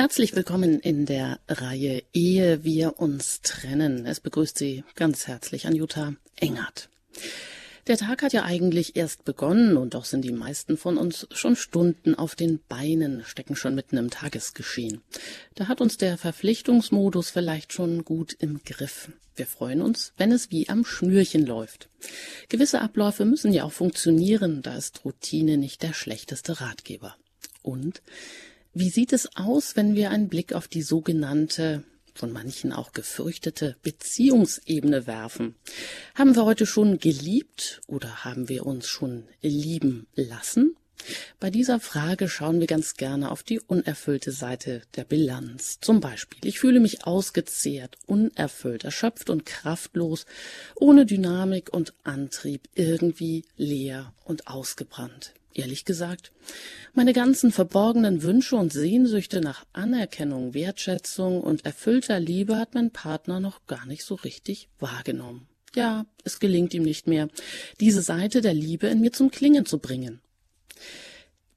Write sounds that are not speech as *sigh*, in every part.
Herzlich willkommen in der Reihe Ehe wir uns trennen. Es begrüßt Sie ganz herzlich Anjuta Engert. Der Tag hat ja eigentlich erst begonnen und doch sind die meisten von uns schon Stunden auf den Beinen, stecken schon mitten im Tagesgeschehen. Da hat uns der Verpflichtungsmodus vielleicht schon gut im Griff. Wir freuen uns, wenn es wie am Schnürchen läuft. Gewisse Abläufe müssen ja auch funktionieren, da ist Routine nicht der schlechteste Ratgeber. Und wie sieht es aus, wenn wir einen Blick auf die sogenannte von manchen auch gefürchtete Beziehungsebene werfen. Haben wir heute schon geliebt oder haben wir uns schon lieben lassen? Bei dieser Frage schauen wir ganz gerne auf die unerfüllte Seite der Bilanz. Zum Beispiel, ich fühle mich ausgezehrt, unerfüllt, erschöpft und kraftlos, ohne Dynamik und Antrieb, irgendwie leer und ausgebrannt. Ehrlich gesagt, meine ganzen verborgenen Wünsche und Sehnsüchte nach Anerkennung, Wertschätzung und erfüllter Liebe hat mein Partner noch gar nicht so richtig wahrgenommen. Ja, es gelingt ihm nicht mehr, diese Seite der Liebe in mir zum Klingen zu bringen.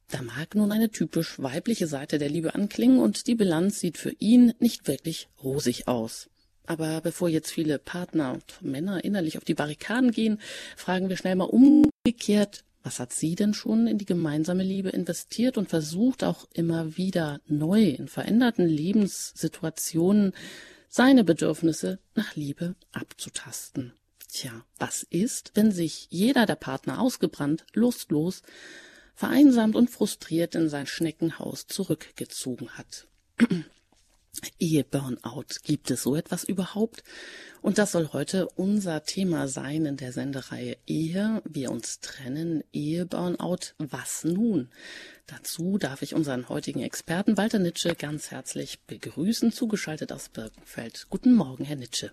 Da mag nun eine typisch weibliche Seite der Liebe anklingen und die Bilanz sieht für ihn nicht wirklich rosig aus. Aber bevor jetzt viele Partner und Männer innerlich auf die Barrikaden gehen, fragen wir schnell mal umgekehrt, was hat sie denn schon in die gemeinsame Liebe investiert und versucht auch immer wieder neu in veränderten Lebenssituationen seine Bedürfnisse nach Liebe abzutasten? Tja, was ist, wenn sich jeder der Partner ausgebrannt, lustlos, vereinsamt und frustriert in sein Schneckenhaus zurückgezogen hat? *clears throat* Eheburnout. Gibt es so etwas überhaupt? Und das soll heute unser Thema sein in der Sendereihe Ehe. Wir uns trennen. Eheburnout. Was nun? Dazu darf ich unseren heutigen Experten Walter Nitsche ganz herzlich begrüßen, zugeschaltet aus Birkenfeld. Guten Morgen, Herr Nitsche.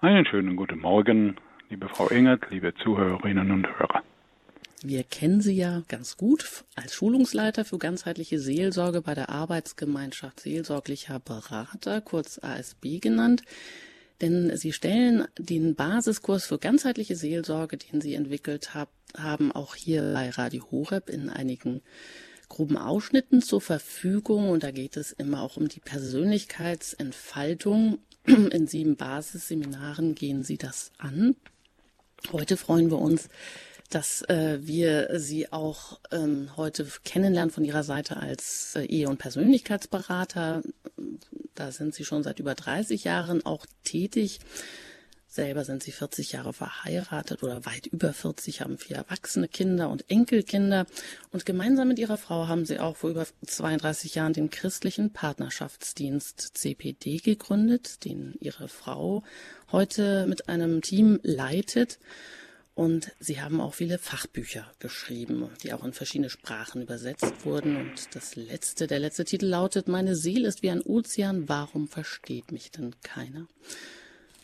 Einen schönen guten Morgen, liebe Frau Engert, liebe Zuhörerinnen und Hörer. Wir kennen Sie ja ganz gut als Schulungsleiter für ganzheitliche Seelsorge bei der Arbeitsgemeinschaft Seelsorglicher Berater, kurz ASB genannt. Denn Sie stellen den Basiskurs für ganzheitliche Seelsorge, den Sie entwickelt hab, haben, auch hier bei Radio Horeb in einigen groben Ausschnitten zur Verfügung. Und da geht es immer auch um die Persönlichkeitsentfaltung. In sieben Basisseminaren gehen Sie das an. Heute freuen wir uns, dass äh, wir Sie auch ähm, heute kennenlernen von Ihrer Seite als äh, Ehe- und Persönlichkeitsberater. Da sind Sie schon seit über 30 Jahren auch tätig. Selber sind Sie 40 Jahre verheiratet oder weit über 40, haben vier erwachsene Kinder und Enkelkinder. Und gemeinsam mit Ihrer Frau haben Sie auch vor über 32 Jahren den christlichen Partnerschaftsdienst CPD gegründet, den Ihre Frau heute mit einem Team leitet. Und sie haben auch viele Fachbücher geschrieben, die auch in verschiedene Sprachen übersetzt wurden. Und das letzte, der letzte Titel lautet, Meine Seele ist wie ein Ozean, warum versteht mich denn keiner?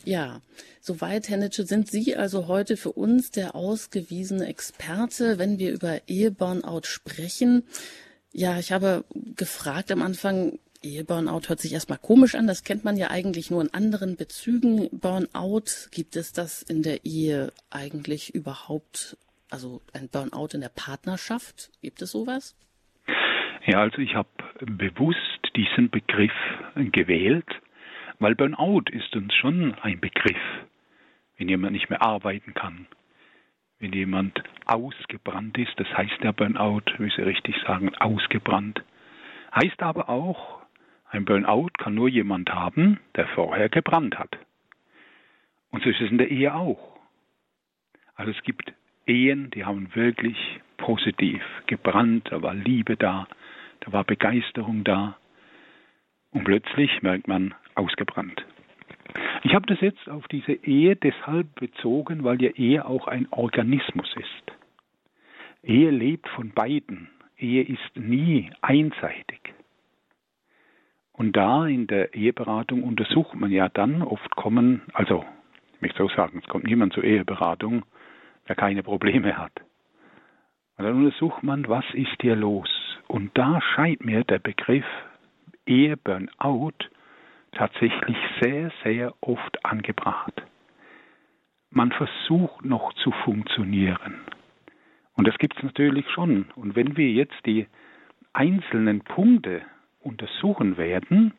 Ja, soweit, Herr Nitsche, sind Sie also heute für uns der ausgewiesene Experte, wenn wir über Eheburnout sprechen. Ja, ich habe gefragt am Anfang, Eheburnout hört sich erstmal komisch an. Das kennt man ja eigentlich nur in anderen Bezügen. Burnout, gibt es das in der Ehe eigentlich überhaupt? Also ein Burnout in der Partnerschaft? Gibt es sowas? Ja, also ich habe bewusst diesen Begriff gewählt, weil Burnout ist uns schon ein Begriff. Wenn jemand nicht mehr arbeiten kann, wenn jemand ausgebrannt ist, das heißt der Burnout, wie Sie richtig sagen, ausgebrannt. Heißt aber auch, ein Burnout kann nur jemand haben, der vorher gebrannt hat. Und so ist es in der Ehe auch. Also es gibt Ehen, die haben wirklich positiv gebrannt, da war Liebe da, da war Begeisterung da. Und plötzlich merkt man ausgebrannt. Ich habe das jetzt auf diese Ehe deshalb bezogen, weil ja Ehe auch ein Organismus ist. Ehe lebt von beiden. Ehe ist nie einseitig. Und da in der Eheberatung untersucht man ja dann, oft kommen, also ich möchte so sagen, es kommt niemand zur Eheberatung, der keine Probleme hat. Und dann untersucht man, was ist hier los? Und da scheint mir der Begriff Eheburnout tatsächlich sehr, sehr oft angebracht. Man versucht noch zu funktionieren. Und das gibt es natürlich schon. Und wenn wir jetzt die einzelnen Punkte untersuchen werden,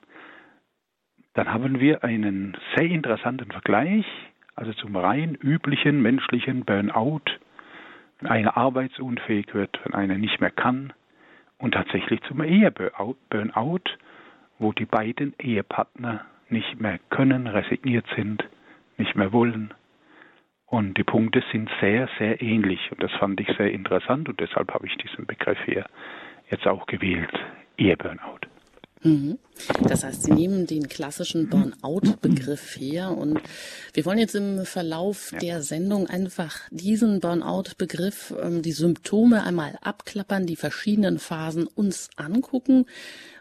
dann haben wir einen sehr interessanten Vergleich, also zum rein üblichen menschlichen Burnout, wenn einer arbeitsunfähig wird, wenn einer nicht mehr kann, und tatsächlich zum Ehe-Burnout, wo die beiden Ehepartner nicht mehr können, resigniert sind, nicht mehr wollen. Und die Punkte sind sehr, sehr ähnlich. Und das fand ich sehr interessant und deshalb habe ich diesen Begriff hier jetzt auch gewählt, Ehe-Burnout. Mhm. Das heißt, Sie nehmen den klassischen Burnout-Begriff her und wir wollen jetzt im Verlauf ja. der Sendung einfach diesen Burnout-Begriff, ähm, die Symptome einmal abklappern, die verschiedenen Phasen uns angucken.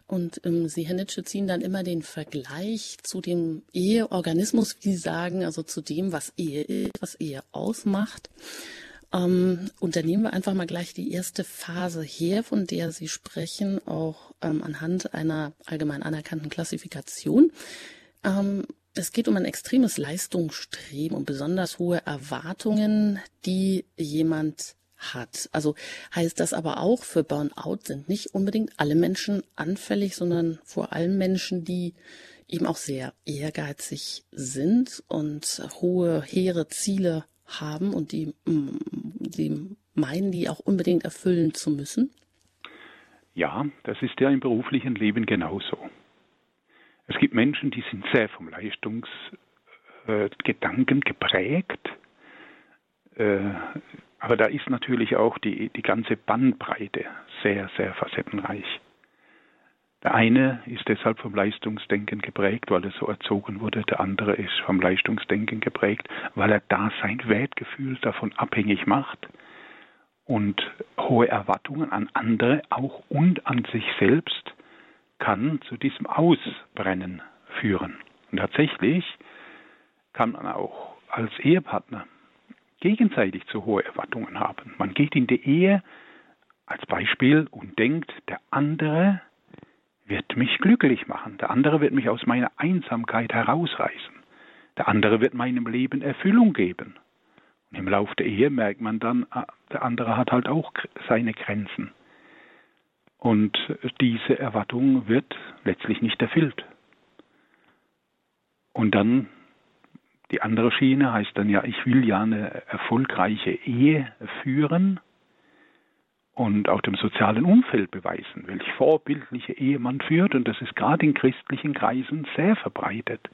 Und ähm, Sie, Herr Nitsche, ziehen dann immer den Vergleich zu dem Eheorganismus, wie Sie sagen, also zu dem, was Ehe ist, was Ehe ausmacht. Ähm, und dann nehmen wir einfach mal gleich die erste Phase her, von der Sie sprechen, auch ähm, anhand einer allgemein anerkannten Klassifikation. Ähm, es geht um ein extremes Leistungsstreben und besonders hohe Erwartungen, die jemand hat. Also heißt das aber auch, für Burnout sind nicht unbedingt alle Menschen anfällig, sondern vor allem Menschen, die eben auch sehr ehrgeizig sind und hohe, hehre Ziele haben und die, mm, die meinen, die auch unbedingt erfüllen zu müssen? Ja, das ist ja im beruflichen Leben genauso. Es gibt Menschen, die sind sehr vom Leistungsgedanken äh, geprägt. Äh, aber da ist natürlich auch die, die ganze Bandbreite sehr, sehr facettenreich. Der eine ist deshalb vom Leistungsdenken geprägt, weil er so erzogen wurde. Der andere ist vom Leistungsdenken geprägt, weil er da sein Wertgefühl davon abhängig macht und hohe Erwartungen an andere auch und an sich selbst kann zu diesem Ausbrennen führen. Und tatsächlich kann man auch als Ehepartner gegenseitig zu hohe Erwartungen haben. Man geht in die Ehe als Beispiel und denkt, der andere wird mich glücklich machen. Der andere wird mich aus meiner Einsamkeit herausreißen. Der andere wird meinem Leben Erfüllung geben. Und im Laufe der Ehe merkt man dann, ah, der andere hat halt auch seine Grenzen. Und diese Erwartung wird letztlich nicht erfüllt. Und dann die andere Schiene heißt dann ja, ich will ja eine erfolgreiche Ehe führen und auch dem sozialen Umfeld beweisen, welch vorbildliche Ehe man führt. Und das ist gerade in christlichen Kreisen sehr verbreitet.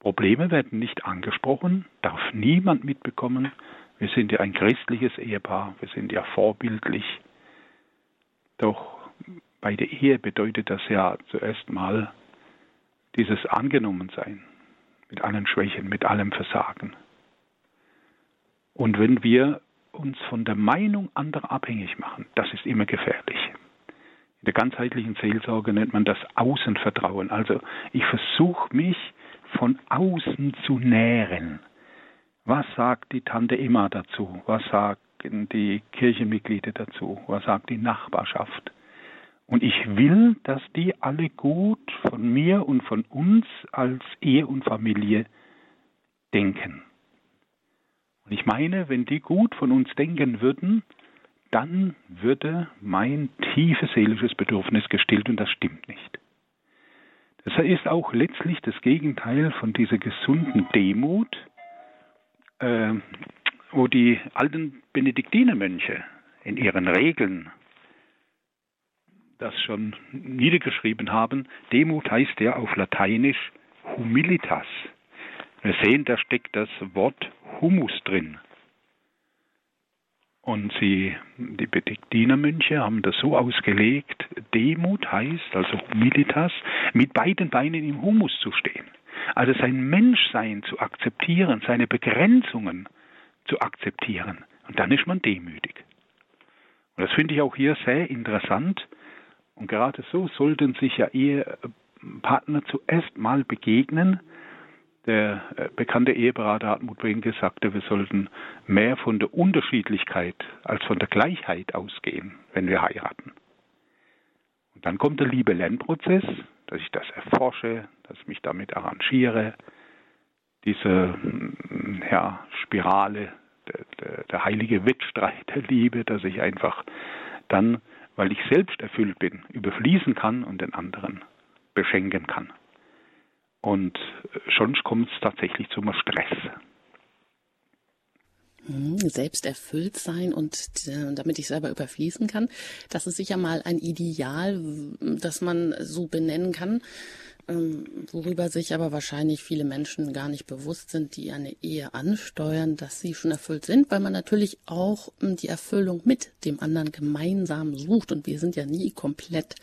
Probleme werden nicht angesprochen, darf niemand mitbekommen. Wir sind ja ein christliches Ehepaar, wir sind ja vorbildlich. Doch bei der Ehe bedeutet das ja zuerst mal dieses Angenommensein mit allen Schwächen, mit allem Versagen. Und wenn wir uns von der Meinung anderer abhängig machen, das ist immer gefährlich. In der ganzheitlichen Seelsorge nennt man das Außenvertrauen. Also ich versuche mich von außen zu nähren. Was sagt die Tante Emma dazu? Was sagen die Kirchenmitglieder dazu? Was sagt die Nachbarschaft? Und ich will, dass die alle gut von mir und von uns als Ehe und Familie denken. Und ich meine, wenn die gut von uns denken würden, dann würde mein tiefes seelisches Bedürfnis gestillt und das stimmt nicht. Das ist auch letztlich das Gegenteil von dieser gesunden Demut, äh, wo die alten Benediktinermönche in ihren Regeln das schon niedergeschrieben haben. Demut heißt ja auf Lateinisch humilitas. Wir sehen, da steckt das Wort Humus drin. Und sie, die Benediktinermönche haben das so ausgelegt, Demut heißt, also Humilitas, mit beiden Beinen im Humus zu stehen. Also sein Menschsein zu akzeptieren, seine Begrenzungen zu akzeptieren. Und dann ist man demütig. Und das finde ich auch hier sehr interessant, und gerade so sollten sich ja Ehepartner zuerst mal begegnen. Der äh, bekannte Eheberater Hartmut Brinke sagte, wir sollten mehr von der Unterschiedlichkeit als von der Gleichheit ausgehen, wenn wir heiraten. Und dann kommt der Liebe-Lernprozess, dass ich das erforsche, dass ich mich damit arrangiere, diese mm, ja, Spirale, der, der, der heilige Wettstreit der Liebe, dass ich einfach dann weil ich selbst erfüllt bin, überfließen kann und den anderen beschenken kann. Und schon kommt es tatsächlich zum Stress. Hm, selbst erfüllt sein und äh, damit ich selber überfließen kann. Das ist sicher mal ein Ideal, das man so benennen kann, ähm, worüber sich aber wahrscheinlich viele Menschen gar nicht bewusst sind, die eine Ehe ansteuern, dass sie schon erfüllt sind, weil man natürlich auch hm, die Erfüllung mit dem anderen gemeinsam sucht und wir sind ja nie komplett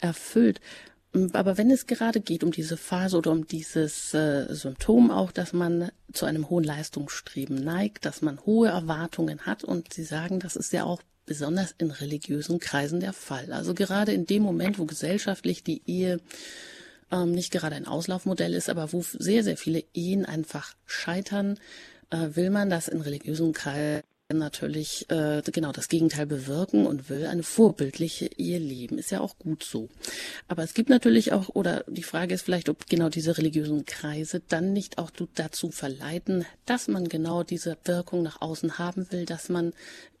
erfüllt. Aber wenn es gerade geht um diese Phase oder um dieses äh, Symptom auch, dass man zu einem hohen Leistungsstreben neigt, dass man hohe Erwartungen hat und Sie sagen, das ist ja auch besonders in religiösen Kreisen der Fall. Also gerade in dem Moment, wo gesellschaftlich die Ehe ähm, nicht gerade ein Auslaufmodell ist, aber wo sehr, sehr viele Ehen einfach scheitern, äh, will man das in religiösen Kreisen natürlich äh, genau das Gegenteil bewirken und will eine vorbildliche Ehe leben. Ist ja auch gut so. Aber es gibt natürlich auch, oder die Frage ist vielleicht, ob genau diese religiösen Kreise dann nicht auch dazu verleiten, dass man genau diese Wirkung nach außen haben will, dass man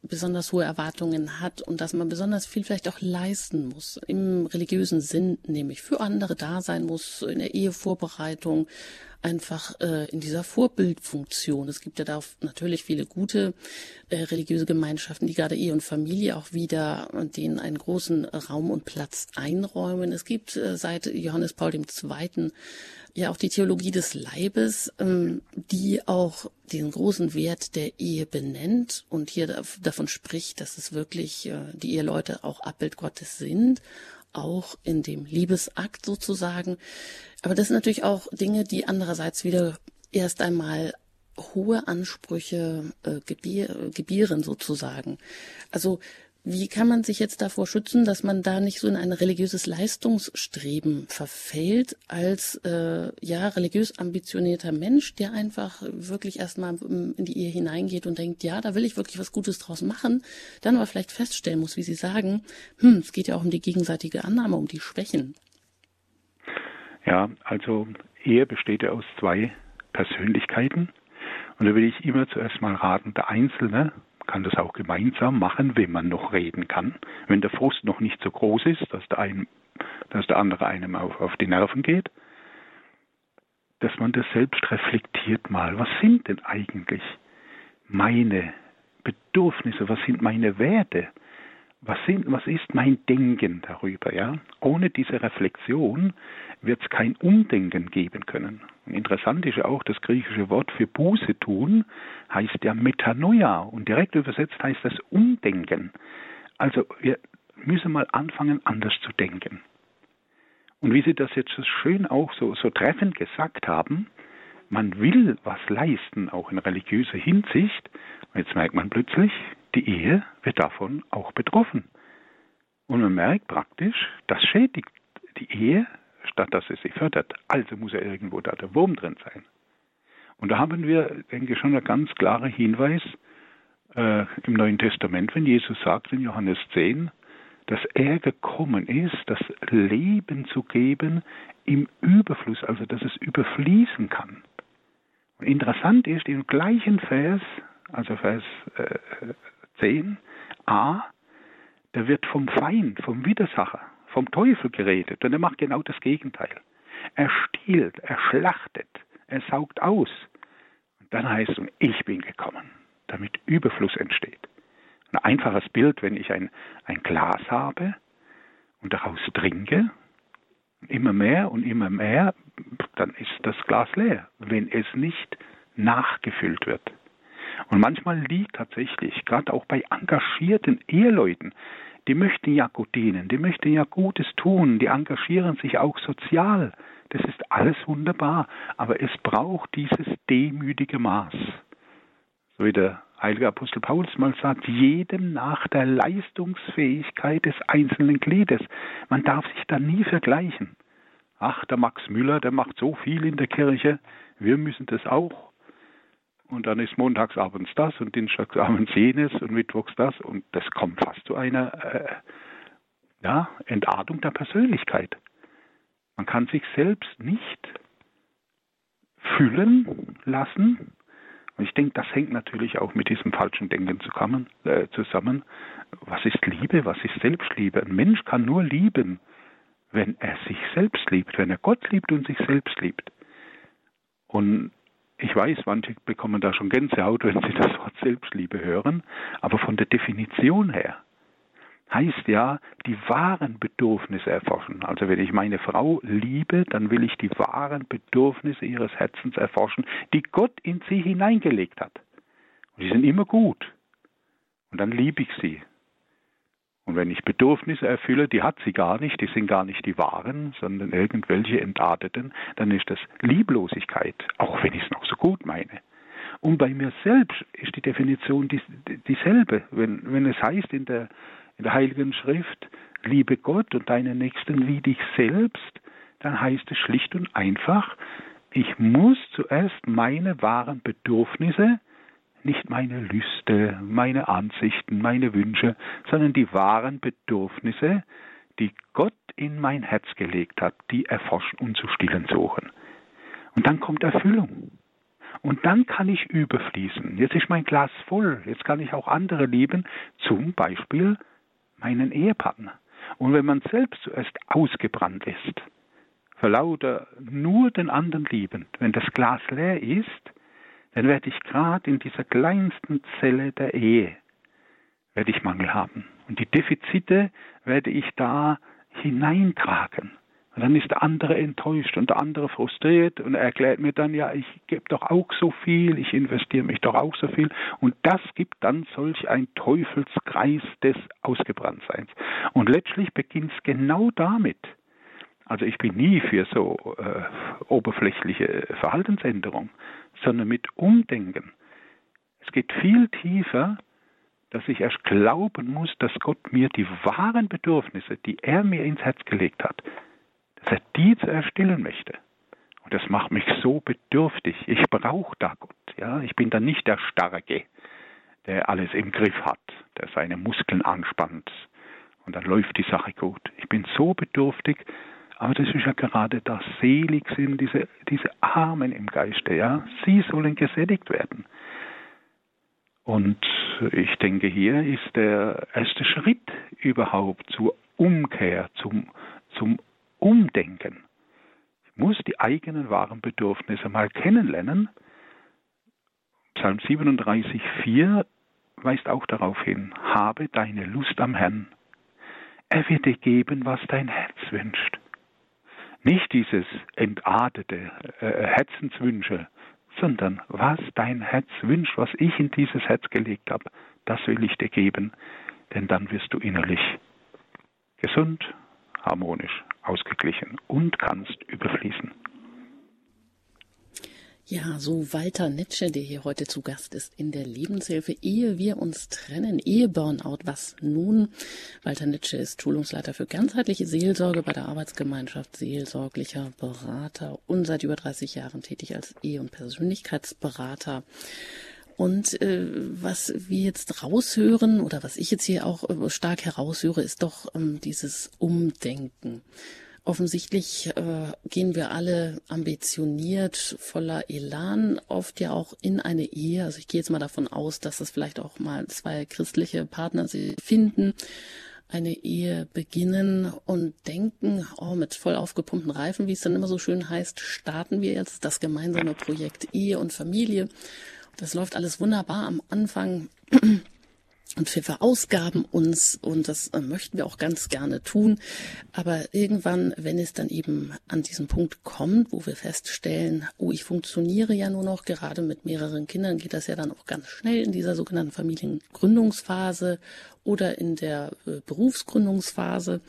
besonders hohe Erwartungen hat und dass man besonders viel vielleicht auch leisten muss. Im religiösen Sinn, nämlich für andere da sein muss, in der Ehevorbereitung, einfach äh, in dieser Vorbildfunktion. Es gibt ja da natürlich viele gute äh, religiöse Gemeinschaften, die gerade Ehe und Familie auch wieder und denen einen großen Raum und Platz einräumen. Es gibt äh, seit Johannes Paul II. ja auch die Theologie des Leibes, ähm, die auch den großen Wert der Ehe benennt und hier davon spricht, dass es wirklich äh, die Eheleute auch Abbild Gottes sind auch in dem Liebesakt sozusagen. Aber das sind natürlich auch Dinge, die andererseits wieder erst einmal hohe Ansprüche äh, gebier, gebieren sozusagen. Also wie kann man sich jetzt davor schützen, dass man da nicht so in ein religiöses Leistungsstreben verfällt, als äh, ja religiös ambitionierter Mensch, der einfach wirklich erstmal in die Ehe hineingeht und denkt, ja, da will ich wirklich was Gutes draus machen, dann aber vielleicht feststellen muss, wie Sie sagen, hm, es geht ja auch um die gegenseitige Annahme, um die Schwächen. Ja, also Ehe besteht ja aus zwei Persönlichkeiten. Und da will ich immer zuerst mal raten, der Einzelne kann das auch gemeinsam machen, wenn man noch reden kann. Wenn der Frust noch nicht so groß ist, dass der, ein, dass der andere einem auf, auf die Nerven geht, dass man das selbst reflektiert mal. Was sind denn eigentlich meine Bedürfnisse? Was sind meine Werte? Was, sind, was ist mein Denken darüber? Ja? Ohne diese Reflexion wird es kein Umdenken geben können. Und interessant ist ja auch, das griechische Wort für Buße tun heißt ja Metanoia und direkt übersetzt heißt das Umdenken. Also wir müssen mal anfangen, anders zu denken. Und wie Sie das jetzt so schön auch so, so treffend gesagt haben, man will was leisten, auch in religiöser Hinsicht. Jetzt merkt man plötzlich, die Ehe wird davon auch betroffen. Und man merkt praktisch, das schädigt die Ehe, statt dass es sie fördert. Also muss ja irgendwo da der Wurm drin sein. Und da haben wir, denke ich, schon einen ganz klaren Hinweis äh, im Neuen Testament, wenn Jesus sagt in Johannes 10, dass er gekommen ist, das Leben zu geben im Überfluss, also dass es überfließen kann. Und interessant ist, im gleichen Vers, also Vers äh, 10a, da wird vom Feind, vom Widersacher, vom Teufel geredet und er macht genau das Gegenteil. Er stiehlt, er schlachtet, er saugt aus. Und dann heißt es, ich bin gekommen, damit Überfluss entsteht. Ein einfaches Bild, wenn ich ein, ein Glas habe und daraus trinke, immer mehr und immer mehr, dann ist das Glas leer, wenn es nicht nachgefüllt wird. Und manchmal liegt tatsächlich, gerade auch bei engagierten Eheleuten, die möchten ja gut dienen, die möchten ja Gutes tun, die engagieren sich auch sozial. Das ist alles wunderbar, aber es braucht dieses demütige Maß. So wie der heilige Apostel Paulus mal sagt, jedem nach der Leistungsfähigkeit des einzelnen Gliedes. Man darf sich da nie vergleichen. Ach, der Max Müller, der macht so viel in der Kirche, wir müssen das auch und dann ist montagsabends das und dienstagsabends jenes und mittwochs das und das kommt fast zu einer äh, ja, Entartung der Persönlichkeit. Man kann sich selbst nicht füllen lassen Und ich denke, das hängt natürlich auch mit diesem falschen Denken zusammen, äh, zusammen. Was ist Liebe? Was ist Selbstliebe? Ein Mensch kann nur lieben, wenn er sich selbst liebt, wenn er Gott liebt und sich selbst liebt. Und ich weiß, manche bekommen da schon Gänsehaut, wenn sie das Wort Selbstliebe hören, aber von der Definition her heißt ja, die wahren Bedürfnisse erforschen. Also wenn ich meine Frau liebe, dann will ich die wahren Bedürfnisse ihres Herzens erforschen, die Gott in sie hineingelegt hat. Und die sind immer gut. Und dann liebe ich sie. Und wenn ich Bedürfnisse erfülle, die hat sie gar nicht, die sind gar nicht die wahren, sondern irgendwelche entarteten, dann ist das Lieblosigkeit, auch wenn ich es noch so gut meine. Und bei mir selbst ist die Definition dieselbe. Wenn, wenn es heißt in der in der Heiligen Schrift, liebe Gott und deinen Nächsten wie dich selbst, dann heißt es schlicht und einfach, ich muss zuerst meine wahren Bedürfnisse, nicht meine Lüste, meine Ansichten, meine Wünsche, sondern die wahren Bedürfnisse, die Gott in mein Herz gelegt hat, die erforschen und zu stillen suchen. Und dann kommt Erfüllung. Und dann kann ich überfließen. Jetzt ist mein Glas voll. Jetzt kann ich auch andere lieben, zum Beispiel meinen Ehepartner. Und wenn man selbst zuerst ausgebrannt ist, vor lauter nur den anderen lieben, wenn das Glas leer ist, dann werde ich gerade in dieser kleinsten Zelle der Ehe, werde ich Mangel haben. Und die Defizite werde ich da hineintragen. Und dann ist der andere enttäuscht und der andere frustriert und er erklärt mir dann, ja, ich gebe doch auch so viel, ich investiere mich doch auch so viel. Und das gibt dann solch ein Teufelskreis des Ausgebranntseins. Und letztlich beginnt es genau damit. Also ich bin nie für so äh, oberflächliche Verhaltensänderung, sondern mit Umdenken. Es geht viel tiefer, dass ich erst glauben muss, dass Gott mir die wahren Bedürfnisse, die er mir ins Herz gelegt hat, dass er die zu erstillen möchte. Und das macht mich so bedürftig. Ich brauche da Gott. Ja, ich bin dann nicht der Starke, der alles im Griff hat, der seine Muskeln anspannt und dann läuft die Sache gut. Ich bin so bedürftig, aber das ist ja gerade das selig sind diese diese Armen im Geiste. Ja, sie sollen gesättigt werden. Und ich denke, hier ist der erste Schritt überhaupt zur Umkehr, zum, zum umdenken. Ich muss die eigenen wahren Bedürfnisse mal kennenlernen. Psalm 37, 4 weist auch darauf hin, habe deine Lust am Herrn. Er wird dir geben, was dein Herz wünscht. Nicht dieses entartete äh, Herzenswünsche, sondern was dein Herz wünscht, was ich in dieses Herz gelegt habe, das will ich dir geben, denn dann wirst du innerlich gesund, harmonisch, ausgeglichen und kannst überfließen. Ja, so Walter Netsche, der hier heute zu Gast ist in der Lebenshilfe, ehe wir uns trennen, ehe Burnout, was nun? Walter Netsche ist Schulungsleiter für ganzheitliche Seelsorge bei der Arbeitsgemeinschaft Seelsorglicher Berater und seit über 30 Jahren tätig als Ehe- und Persönlichkeitsberater. Und äh, was wir jetzt raushören oder was ich jetzt hier auch äh, stark heraushöre, ist doch ähm, dieses Umdenken. Offensichtlich äh, gehen wir alle ambitioniert, voller Elan, oft ja auch in eine Ehe. Also ich gehe jetzt mal davon aus, dass es vielleicht auch mal zwei christliche Partner sie finden, eine Ehe beginnen und denken, oh, mit voll aufgepumpten Reifen, wie es dann immer so schön heißt, starten wir jetzt das gemeinsame Projekt Ehe und Familie. Das läuft alles wunderbar am Anfang. Und wir verausgaben uns und das äh, möchten wir auch ganz gerne tun. Aber irgendwann, wenn es dann eben an diesen Punkt kommt, wo wir feststellen, oh, ich funktioniere ja nur noch, gerade mit mehreren Kindern geht das ja dann auch ganz schnell in dieser sogenannten Familiengründungsphase oder in der äh, Berufsgründungsphase.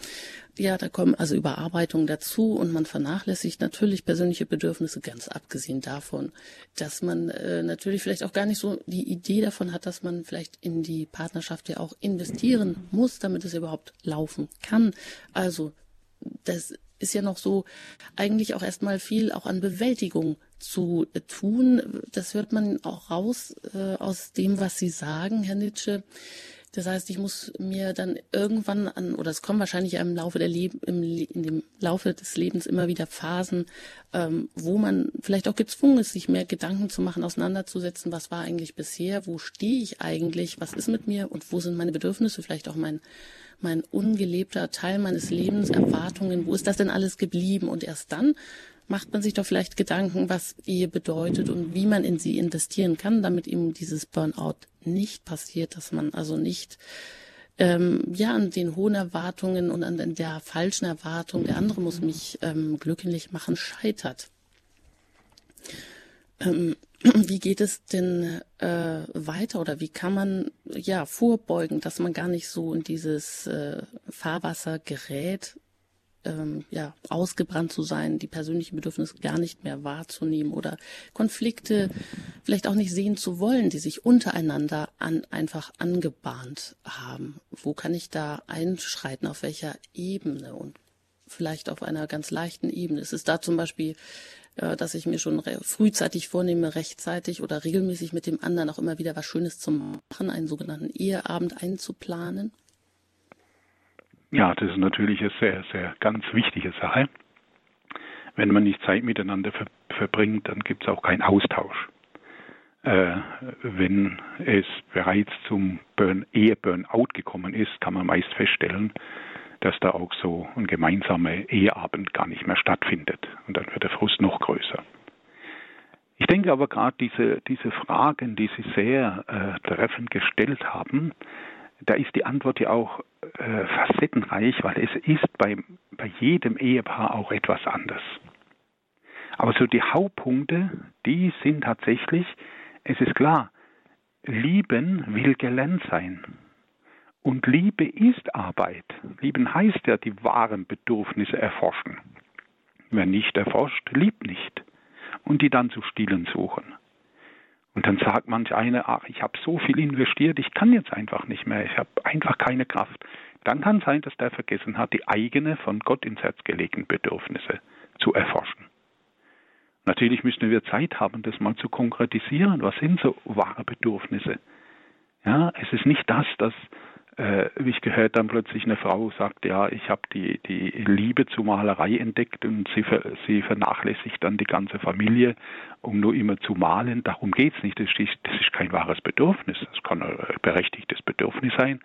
Ja, da kommen also Überarbeitungen dazu und man vernachlässigt natürlich persönliche Bedürfnisse, ganz abgesehen davon, dass man äh, natürlich vielleicht auch gar nicht so die Idee davon hat, dass man vielleicht in die Partnerschaft ja auch investieren muss, damit es überhaupt laufen kann. Also das ist ja noch so eigentlich auch erstmal viel auch an Bewältigung zu tun. Das hört man auch raus äh, aus dem, was Sie sagen, Herr Nitsche Das heißt, ich muss mir dann irgendwann an, oder es kommen wahrscheinlich im Laufe der Leben, im, in dem Laufe des Lebens immer wieder Phasen, ähm, wo man vielleicht auch gezwungen ist, sich mehr Gedanken zu machen, auseinanderzusetzen, was war eigentlich bisher, wo stehe ich eigentlich, was ist mit mir und wo sind meine Bedürfnisse, vielleicht auch mein, mein ungelebter Teil meines Lebens, Erwartungen, wo ist das denn alles geblieben? Und erst dann macht man sich doch vielleicht Gedanken, was Ehe bedeutet und wie man in sie investieren kann, damit eben dieses Burnout nicht passiert, dass man also nicht ähm, ja an den hohen Erwartungen und an der falschen Erwartung, der andere muss mich ähm, glücklich machen, scheitert. Ähm, *clears throat* wie geht es denn äh, weiter oder wie kann man ja vorbeugen, dass man gar nicht so in dieses äh, Fahrwasser gerät, ähm, ja, ausgebrannt zu sein, die persönlichen Bedürfnisse gar nicht mehr wahrzunehmen oder Konflikte vielleicht auch nicht sehen zu wollen, die sich untereinander an, einfach angebahnt haben. Wo kann ich da einschreiten, auf welcher Ebene und vielleicht auf einer ganz leichten Ebene? Ist es da zum Beispiel, äh, dass ich mir schon frühzeitig vornehme, rechtzeitig oder regelmäßig mit dem anderen auch immer wieder was Schönes zu machen, einen sogenannten Eheabend einzuplanen? Ja, das ist natürlich eine sehr, sehr ganz wichtige Sache. Wenn man nicht Zeit miteinander ver verbringt, dann gibt es auch keinen Austausch. Äh, wenn es bereits zum Burn Ehe-Burnout gekommen ist, kann man meist feststellen, dass da auch so ein gemeinsamer Eheabend gar nicht mehr stattfindet. Und dann wird der Frust noch größer. Ich denke aber gerade diese, diese Fragen, die Sie sehr äh, treffend gestellt haben, da ist die Antwort ja auch äh, facettenreich, weil es ist bei, bei jedem Ehepaar auch etwas anders. Aber so die Hauptpunkte, die sind tatsächlich, es ist klar, lieben will gelernt sein. Und Liebe ist Arbeit. Lieben heißt ja die wahren Bedürfnisse erforschen. Wer nicht erforscht, liebt nicht. Und die dann zu stillen suchen. Und dann sagt manch einer, ach, ich habe so viel investiert, ich kann jetzt einfach nicht mehr, ich habe einfach keine Kraft. Dann kann sein, dass der vergessen hat, die eigene von Gott ins Herz gelegten Bedürfnisse zu erforschen. Natürlich müssen wir Zeit haben, das mal zu konkretisieren. Was sind so wahre Bedürfnisse? Ja, es ist nicht das, dass äh, ich gehört, dann plötzlich eine Frau sagt, ja, ich habe die, die Liebe zur Malerei entdeckt und sie, sie vernachlässigt dann die ganze Familie, um nur immer zu malen. Darum geht's nicht. Das ist, das ist kein wahres Bedürfnis. Das kann ein berechtigtes Bedürfnis sein,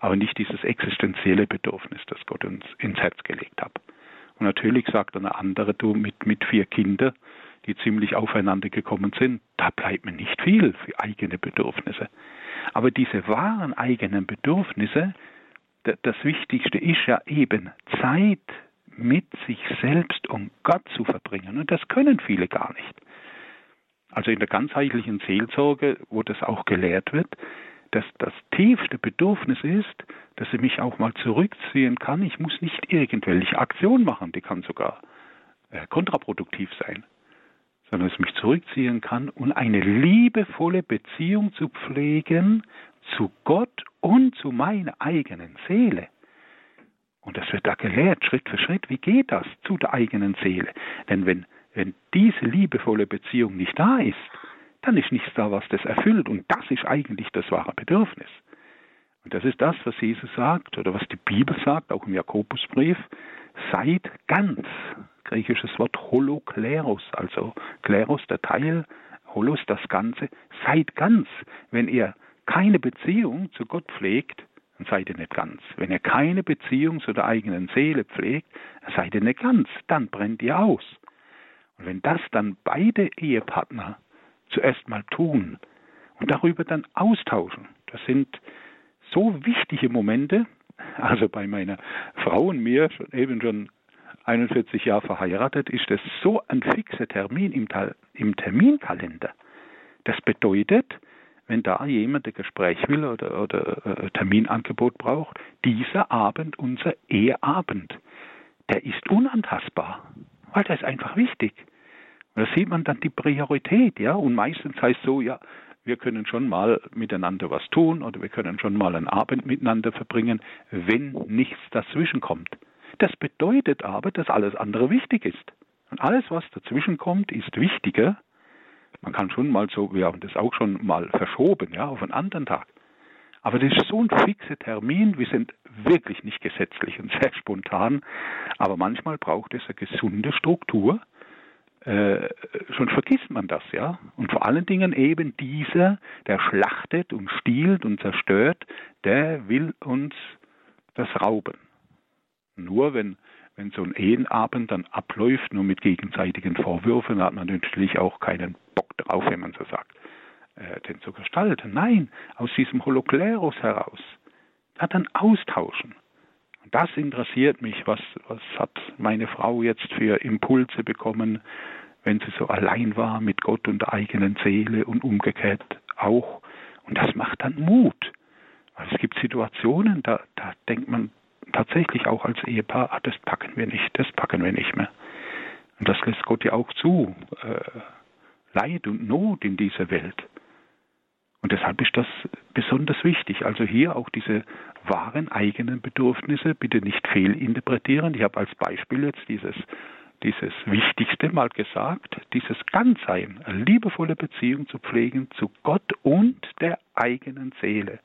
aber nicht dieses existenzielle Bedürfnis, das Gott uns ins Herz gelegt hat. Und natürlich sagt eine andere, du mit, mit vier Kindern, die ziemlich aufeinander gekommen sind, da bleibt mir nicht viel für eigene Bedürfnisse. Aber diese wahren eigenen Bedürfnisse, das Wichtigste ist ja eben Zeit mit sich selbst und Gott zu verbringen. Und das können viele gar nicht. Also in der ganzheitlichen Seelsorge, wo das auch gelehrt wird, dass das tiefste Bedürfnis ist, dass ich mich auch mal zurückziehen kann. Ich muss nicht irgendwelche Aktion machen, die kann sogar äh, kontraproduktiv sein sondern es mich zurückziehen kann und eine liebevolle Beziehung zu pflegen zu Gott und zu meiner eigenen Seele. Und das wird da gelehrt, Schritt für Schritt. Wie geht das zu der eigenen Seele? Denn wenn, wenn diese liebevolle Beziehung nicht da ist, dann ist nichts da, was das erfüllt. Und das ist eigentlich das wahre Bedürfnis. Und das ist das, was Jesus sagt oder was die Bibel sagt, auch im Jakobusbrief. Seid ganz griechisches Wort holokleros, also kleros der Teil, holos das Ganze, seid ganz. Wenn ihr keine Beziehung zu Gott pflegt, dann seid ihr nicht ganz. Wenn ihr keine Beziehung zu der eigenen Seele pflegt, seid ihr nicht ganz, dann brennt ihr aus. Und wenn das dann beide Ehepartner zuerst mal tun und darüber dann austauschen, das sind so wichtige Momente, also bei meiner Frau und mir eben schon 41 Jahre verheiratet, ist das so ein fixer Termin im, im Terminkalender. Das bedeutet, wenn da jemand ein Gespräch will oder, oder ein äh, Terminangebot braucht, dieser Abend, unser Eheabend, der ist unantastbar, weil der ist einfach wichtig. Und da sieht man dann die Priorität, ja. Und meistens heißt so, ja, wir können schon mal miteinander was tun oder wir können schon mal einen Abend miteinander verbringen, wenn nichts dazwischen kommt. Das bedeutet aber, dass alles andere wichtig ist. Und alles, was dazwischen kommt, ist wichtiger. Man kann schon mal so, wir haben das auch schon mal verschoben, ja, auf einen anderen Tag. Aber das ist so ein fixer Termin, wir sind wirklich nicht gesetzlich und *laughs* sehr spontan, aber manchmal braucht es eine gesunde Struktur, äh, schon vergisst man das, ja. Und vor allen Dingen eben dieser, der schlachtet und stiehlt und zerstört, der will uns das rauben. Nur wenn, wenn so ein Ehenabend dann abläuft, nur mit gegenseitigen Vorwürfen, hat man natürlich auch keinen Bock drauf, wenn man so sagt, äh, den zu gestalten. Nein, aus diesem Holokleros heraus, ja, dann austauschen. Und das interessiert mich, was, was hat meine Frau jetzt für Impulse bekommen, wenn sie so allein war mit Gott und der eigenen Seele und umgekehrt auch. Und das macht dann Mut. Es gibt Situationen, da, da denkt man tatsächlich auch als Ehepaar, ah, das packen wir nicht, das packen wir nicht mehr. Und das lässt Gott ja auch zu. Äh, Leid und Not in dieser Welt. Und deshalb ist das besonders wichtig. Also hier auch diese wahren eigenen Bedürfnisse bitte nicht fehlinterpretieren. Ich habe als Beispiel jetzt dieses dieses Wichtigste mal gesagt, dieses Ganzsein, eine liebevolle Beziehung zu pflegen zu Gott und der eigenen Seele.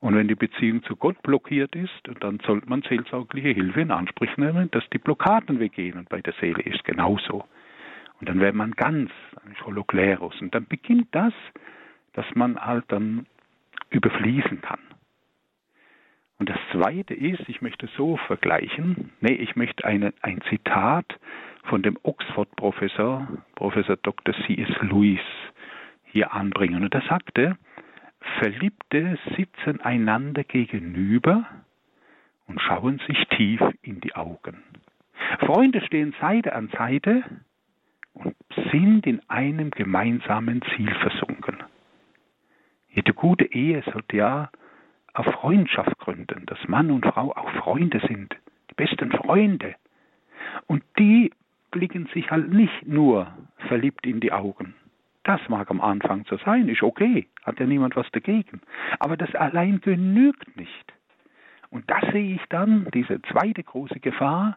Und wenn die Beziehung zu Gott blockiert ist, dann sollte man seelsorgliche Hilfe in Anspruch nehmen, dass die Blockaden weggehen. Und bei der Seele ist genauso. Und dann wäre man ganz, ein Holokleros. Und dann beginnt das, dass man halt dann überfließen kann. Und das Zweite ist, ich möchte so vergleichen, nee, ich möchte eine, ein Zitat von dem Oxford-Professor, Professor Dr. C.S. Lewis, hier anbringen. Und er sagte, Verliebte sitzen einander gegenüber und schauen sich tief in die Augen. Freunde stehen Seite an Seite und sind in einem gemeinsamen Ziel versunken. Jede gute Ehe sollte ja auf Freundschaft gründen, dass Mann und Frau auch Freunde sind, die besten Freunde. Und die blicken sich halt nicht nur verliebt in die Augen. Das mag am Anfang so sein, ist okay, hat ja niemand was dagegen. Aber das allein genügt nicht. Und da sehe ich dann diese zweite große Gefahr,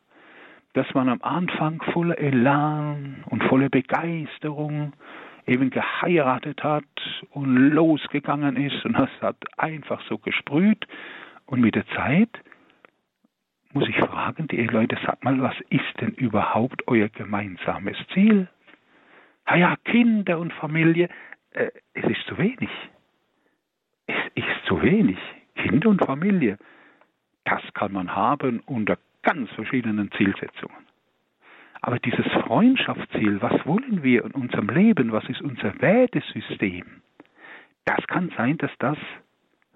dass man am Anfang voller Elan und voller Begeisterung eben geheiratet hat und losgegangen ist und das hat einfach so gesprüht. Und mit der Zeit muss ich fragen, die Leute, sag mal, was ist denn überhaupt euer gemeinsames Ziel? Ah ja, Kinder und Familie, äh, es ist zu wenig. Es ist zu wenig. Kinder und Familie, das kann man haben unter ganz verschiedenen Zielsetzungen. Aber dieses Freundschaftsziel, was wollen wir in unserem Leben, was ist unser Wertesystem, das kann sein, dass das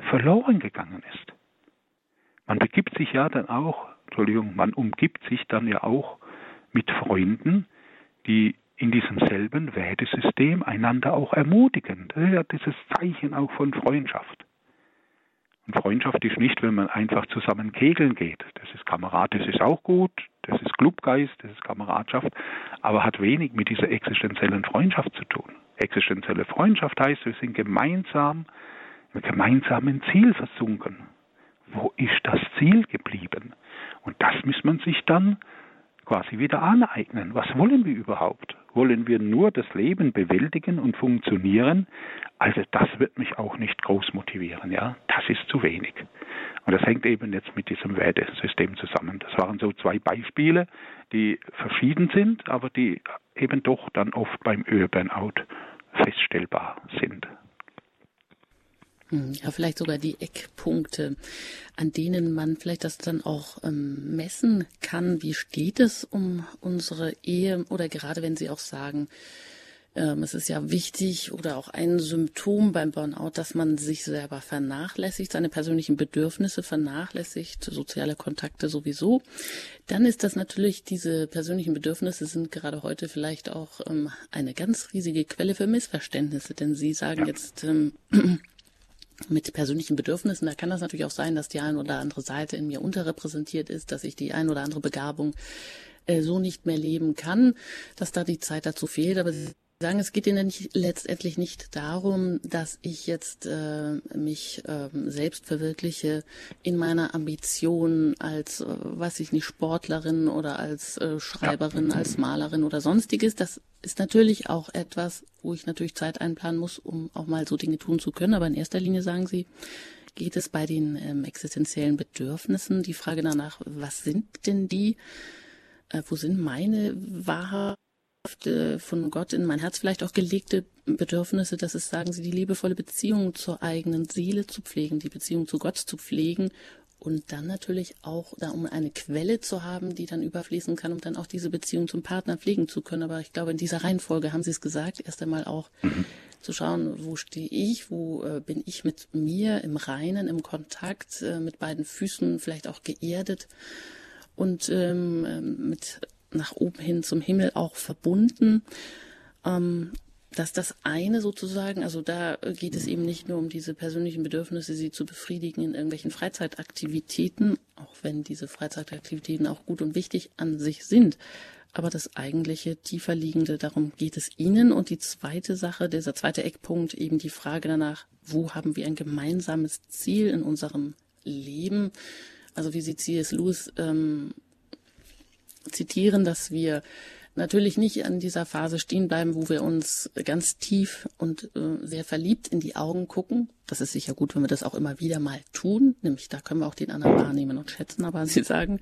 verloren gegangen ist. Man begibt sich ja dann auch, Entschuldigung, man umgibt sich dann ja auch mit Freunden, die in diesem selben Wertesystem einander auch ermutigen. Das ist ja dieses Zeichen auch von Freundschaft. Und Freundschaft ist nicht, wenn man einfach zusammen kegeln geht. Das ist Kamerad, das ist auch gut, das ist Clubgeist, das ist Kameradschaft, aber hat wenig mit dieser existenziellen Freundschaft zu tun. Existenzielle Freundschaft heißt, wir sind gemeinsam im gemeinsamen Ziel versunken. Wo ist das Ziel geblieben? Und das muss man sich dann quasi wieder aneignen. Was wollen wir überhaupt? Wollen wir nur das Leben bewältigen und funktionieren? Also das wird mich auch nicht groß motivieren, ja. Das ist zu wenig. Und das hängt eben jetzt mit diesem Wertesystem zusammen. Das waren so zwei Beispiele, die verschieden sind, aber die eben doch dann oft beim Ölburnout feststellbar sind. Hm, ja, vielleicht sogar die Eckpunkte, an denen man vielleicht das dann auch ähm, messen kann. Wie steht es um unsere Ehe? Oder gerade wenn Sie auch sagen, ähm, es ist ja wichtig oder auch ein Symptom beim Burnout, dass man sich selber vernachlässigt, seine persönlichen Bedürfnisse vernachlässigt, soziale Kontakte sowieso. Dann ist das natürlich, diese persönlichen Bedürfnisse sind gerade heute vielleicht auch ähm, eine ganz riesige Quelle für Missverständnisse, denn Sie sagen ja. jetzt, ähm, mit persönlichen Bedürfnissen. Da kann das natürlich auch sein, dass die ein oder andere Seite in mir unterrepräsentiert ist, dass ich die ein oder andere Begabung äh, so nicht mehr leben kann, dass da die Zeit dazu fehlt. Aber Sie sagen, es geht Ihnen letztendlich nicht darum, dass ich jetzt äh, mich äh, selbst verwirkliche in meiner Ambition als, äh, weiß ich nicht, Sportlerin oder als äh, Schreiberin, ja. als Malerin oder sonstiges. Das ist natürlich auch etwas, wo ich natürlich Zeit einplanen muss, um auch mal so Dinge tun zu können. Aber in erster Linie sagen Sie, geht es bei den ähm, existenziellen Bedürfnissen. Die Frage danach, was sind denn die? Äh, wo sind meine wahrhaft äh, von Gott in mein Herz vielleicht auch gelegte Bedürfnisse, dass es, sagen Sie, die liebevolle Beziehung zur eigenen Seele zu pflegen, die Beziehung zu Gott zu pflegen und dann natürlich auch, da um eine Quelle zu haben, die dann überfließen kann, um dann auch diese Beziehung zum Partner pflegen zu können. Aber ich glaube, in dieser Reihenfolge haben Sie es gesagt, erst einmal auch mhm. zu schauen, wo stehe ich, wo äh, bin ich mit mir im Reinen, im Kontakt, äh, mit beiden Füßen vielleicht auch geerdet und ähm, ähm mit nach oben hin zum Himmel auch verbunden. Ähm, dass das eine sozusagen, also da geht es eben nicht nur um diese persönlichen Bedürfnisse, sie zu befriedigen in irgendwelchen Freizeitaktivitäten, auch wenn diese Freizeitaktivitäten auch gut und wichtig an sich sind. Aber das eigentliche tiefer liegende, darum geht es Ihnen. Und die zweite Sache, dieser zweite Eckpunkt, eben die Frage danach, wo haben wir ein gemeinsames Ziel in unserem Leben? Also wie Sie C.S. Lewis ähm, zitieren, dass wir natürlich nicht an dieser Phase stehen bleiben, wo wir uns ganz tief und äh, sehr verliebt in die Augen gucken. Das ist sicher gut, wenn wir das auch immer wieder mal tun. Nämlich da können wir auch den anderen wahrnehmen und schätzen. Aber *laughs* Sie sagen,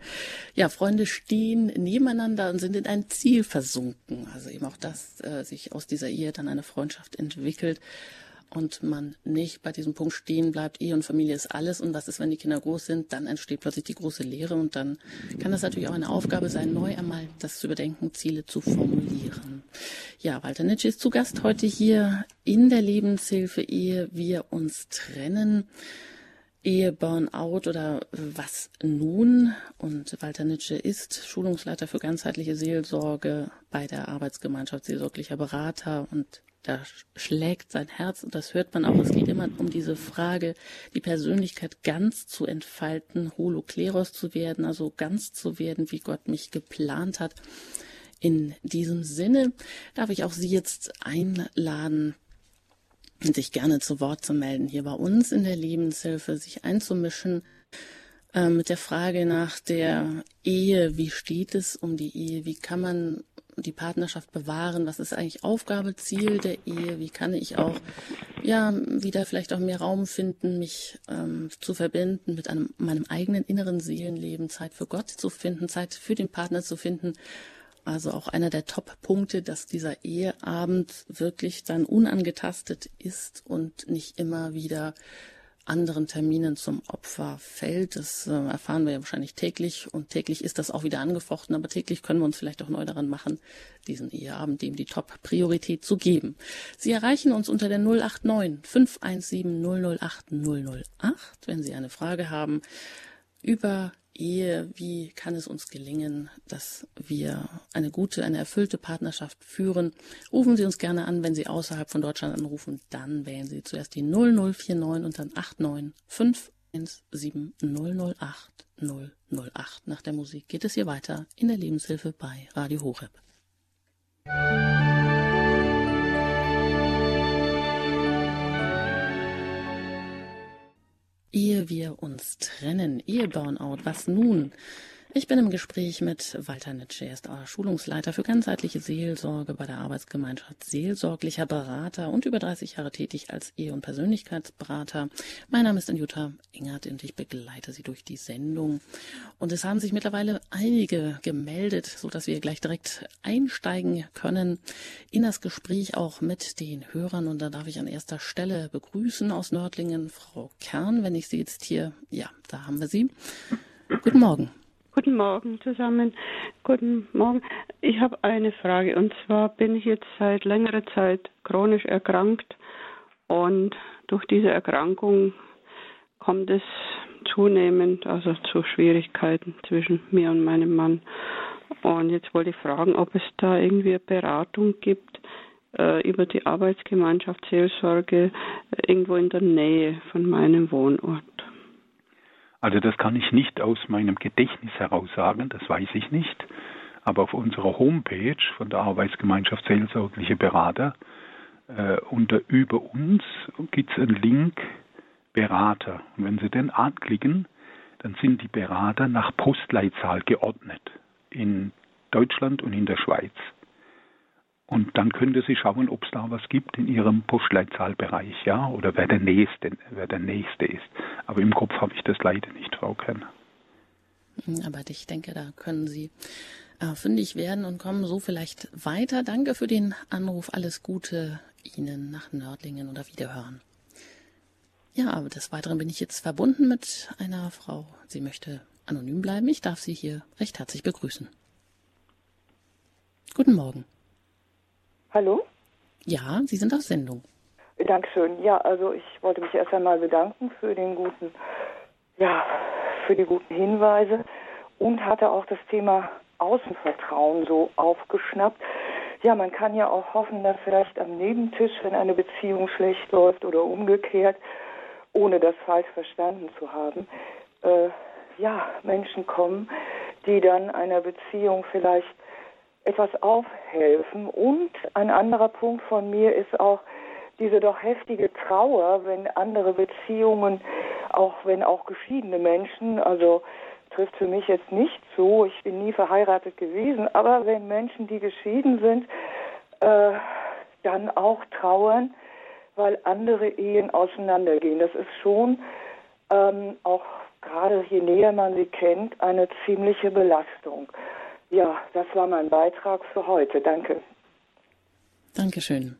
ja, Freunde stehen nebeneinander und sind in ein Ziel versunken. Also eben auch das, äh, sich aus dieser Ehe dann eine Freundschaft entwickelt und man nicht bei diesem Punkt stehen bleibt, Ehe und Familie ist alles und was ist, wenn die Kinder groß sind, dann entsteht plötzlich die große Lehre und dann kann das natürlich auch eine Aufgabe sein, neu einmal das zu überdenken, Ziele zu formulieren. Ja, Walter Nitsch ist zu Gast heute hier in der Lebenshilfe, ehe wir uns trennen. Ehe Burnout oder was nun? Und Walter Nitsche ist Schulungsleiter für ganzheitliche Seelsorge bei der Arbeitsgemeinschaft Seelsorglicher Berater und da schlägt sein Herz und das hört man auch. Es geht immer um diese Frage, die Persönlichkeit ganz zu entfalten, Holokleros zu werden, also ganz zu werden, wie Gott mich geplant hat. In diesem Sinne darf ich auch Sie jetzt einladen, sich gerne zu Wort zu melden, hier bei uns in der Lebenshilfe, sich einzumischen äh, mit der Frage nach der Ehe, wie steht es um die Ehe, wie kann man die Partnerschaft bewahren? Was ist eigentlich Aufgabe, Ziel der Ehe? Wie kann ich auch ja wieder vielleicht auch mehr Raum finden, mich ähm, zu verbinden mit einem meinem eigenen inneren Seelenleben, Zeit für Gott zu finden, Zeit für den Partner zu finden? Also auch einer der Top-Punkte, dass dieser Eheabend wirklich dann unangetastet ist und nicht immer wieder anderen Terminen zum Opfer fällt. Das äh, erfahren wir ja wahrscheinlich täglich und täglich ist das auch wieder angefochten, aber täglich können wir uns vielleicht auch neu daran machen, diesen Eheabend dem die Top-Priorität zu geben. Sie erreichen uns unter der 089 517 008 008, wenn Sie eine Frage haben über Ehe, wie kann es uns gelingen, dass wir eine gute, eine erfüllte Partnerschaft führen. Rufen Sie uns gerne an, wenn Sie außerhalb von Deutschland anrufen, dann wählen Sie zuerst die 0049 und dann 89 008 008. Nach der Musik geht es hier weiter in der Lebenshilfe bei Radio Horeb. Ehe wir uns trennen, Eheburnout, was nun? Ich bin im Gespräch mit Walter Nitsche. Er ist Schulungsleiter für ganzheitliche Seelsorge bei der Arbeitsgemeinschaft Seelsorglicher Berater und über 30 Jahre tätig als Ehe- und Persönlichkeitsberater. Mein Name ist Anjuta Engert und ich begleite Sie durch die Sendung. Und es haben sich mittlerweile einige gemeldet, so dass wir gleich direkt einsteigen können in das Gespräch auch mit den Hörern. Und da darf ich an erster Stelle begrüßen aus Nördlingen Frau Kern, wenn ich Sie jetzt hier, ja, da haben wir Sie. Guten Morgen. Guten Morgen zusammen. Guten Morgen. Ich habe eine Frage und zwar bin ich jetzt seit längerer Zeit chronisch erkrankt und durch diese Erkrankung kommt es zunehmend also zu Schwierigkeiten zwischen mir und meinem Mann. Und jetzt wollte ich fragen, ob es da irgendwie Beratung gibt äh, über die Arbeitsgemeinschaft Seelsorge äh, irgendwo in der Nähe von meinem Wohnort. Also das kann ich nicht aus meinem Gedächtnis heraus sagen, das weiß ich nicht. Aber auf unserer Homepage von der Arbeitsgemeinschaft Seelsorgliche Berater äh, unter Über uns gibt es einen Link Berater. Und wenn Sie den anklicken, dann sind die Berater nach Postleitzahl geordnet in Deutschland und in der Schweiz. Und dann könnte sie schauen, ob es da was gibt in ihrem Postleitzahlbereich, ja, oder wer der nächste, wer der nächste ist. Aber im Kopf habe ich das leider nicht, Frau Kern. Hm, aber ich denke, da können Sie äh, fündig werden und kommen so vielleicht weiter. Danke für den Anruf. Alles Gute Ihnen nach Nördlingen oder Wiederhören. Ja, aber des Weiteren bin ich jetzt verbunden mit einer Frau. Sie möchte anonym bleiben. Ich darf Sie hier recht herzlich begrüßen. Guten Morgen. Hallo? Ja, Sie sind auf Sendung. Dankeschön. Ja, also ich wollte mich erst einmal bedanken für den guten, ja, für die guten Hinweise und hatte auch das Thema Außenvertrauen so aufgeschnappt. Ja, man kann ja auch hoffen, dass vielleicht am Nebentisch, wenn eine Beziehung schlecht läuft oder umgekehrt, ohne das falsch verstanden zu haben, äh, ja, Menschen kommen, die dann einer Beziehung vielleicht etwas aufhelfen. Und ein anderer Punkt von mir ist auch diese doch heftige Trauer, wenn andere Beziehungen, auch wenn auch geschiedene Menschen, also trifft für mich jetzt nicht zu, ich bin nie verheiratet gewesen, aber wenn Menschen, die geschieden sind, äh, dann auch trauern, weil andere Ehen auseinandergehen. Das ist schon ähm, auch gerade je näher man sie kennt, eine ziemliche Belastung. Ja, das war mein Beitrag für heute. Danke. Dankeschön.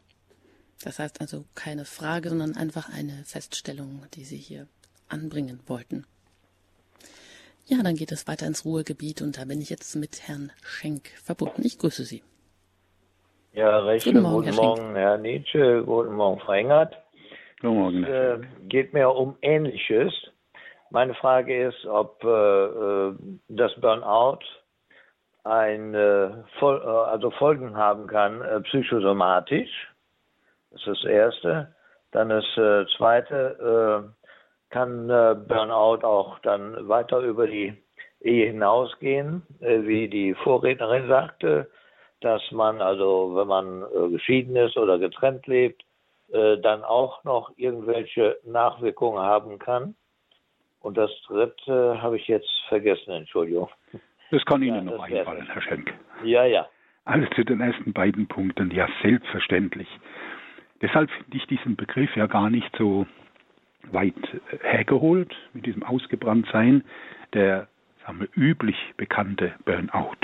Das heißt also keine Frage, sondern einfach eine Feststellung, die Sie hier anbringen wollten. Ja, dann geht es weiter ins Ruhegebiet und da bin ich jetzt mit Herrn Schenk verbunden. Ich grüße Sie. Ja, recht guten Morgen, guten Herr, Morgen, Herr Nietzsche, guten Morgen, Frau Engert. Guten Morgen. Es äh, geht mir um Ähnliches. Meine Frage ist, ob äh, äh das Burnout ein, äh, äh, also Folgen haben kann, äh, psychosomatisch. Das ist das Erste. Dann das Zweite, kann Burnout auch dann weiter über die Ehe hinausgehen, wie die Vorrednerin sagte, dass man also, wenn man geschieden ist oder getrennt lebt, dann auch noch irgendwelche Nachwirkungen haben kann. Und das dritte habe ich jetzt vergessen, Entschuldigung. Das kann Ihnen ja, noch einfallen, Herr Schenk. Ja, ja. Also zu den ersten beiden Punkten, ja, selbstverständlich. Deshalb finde ich diesen Begriff ja gar nicht so weit hergeholt mit diesem Ausgebranntsein. Der sagen wir, üblich bekannte Burnout,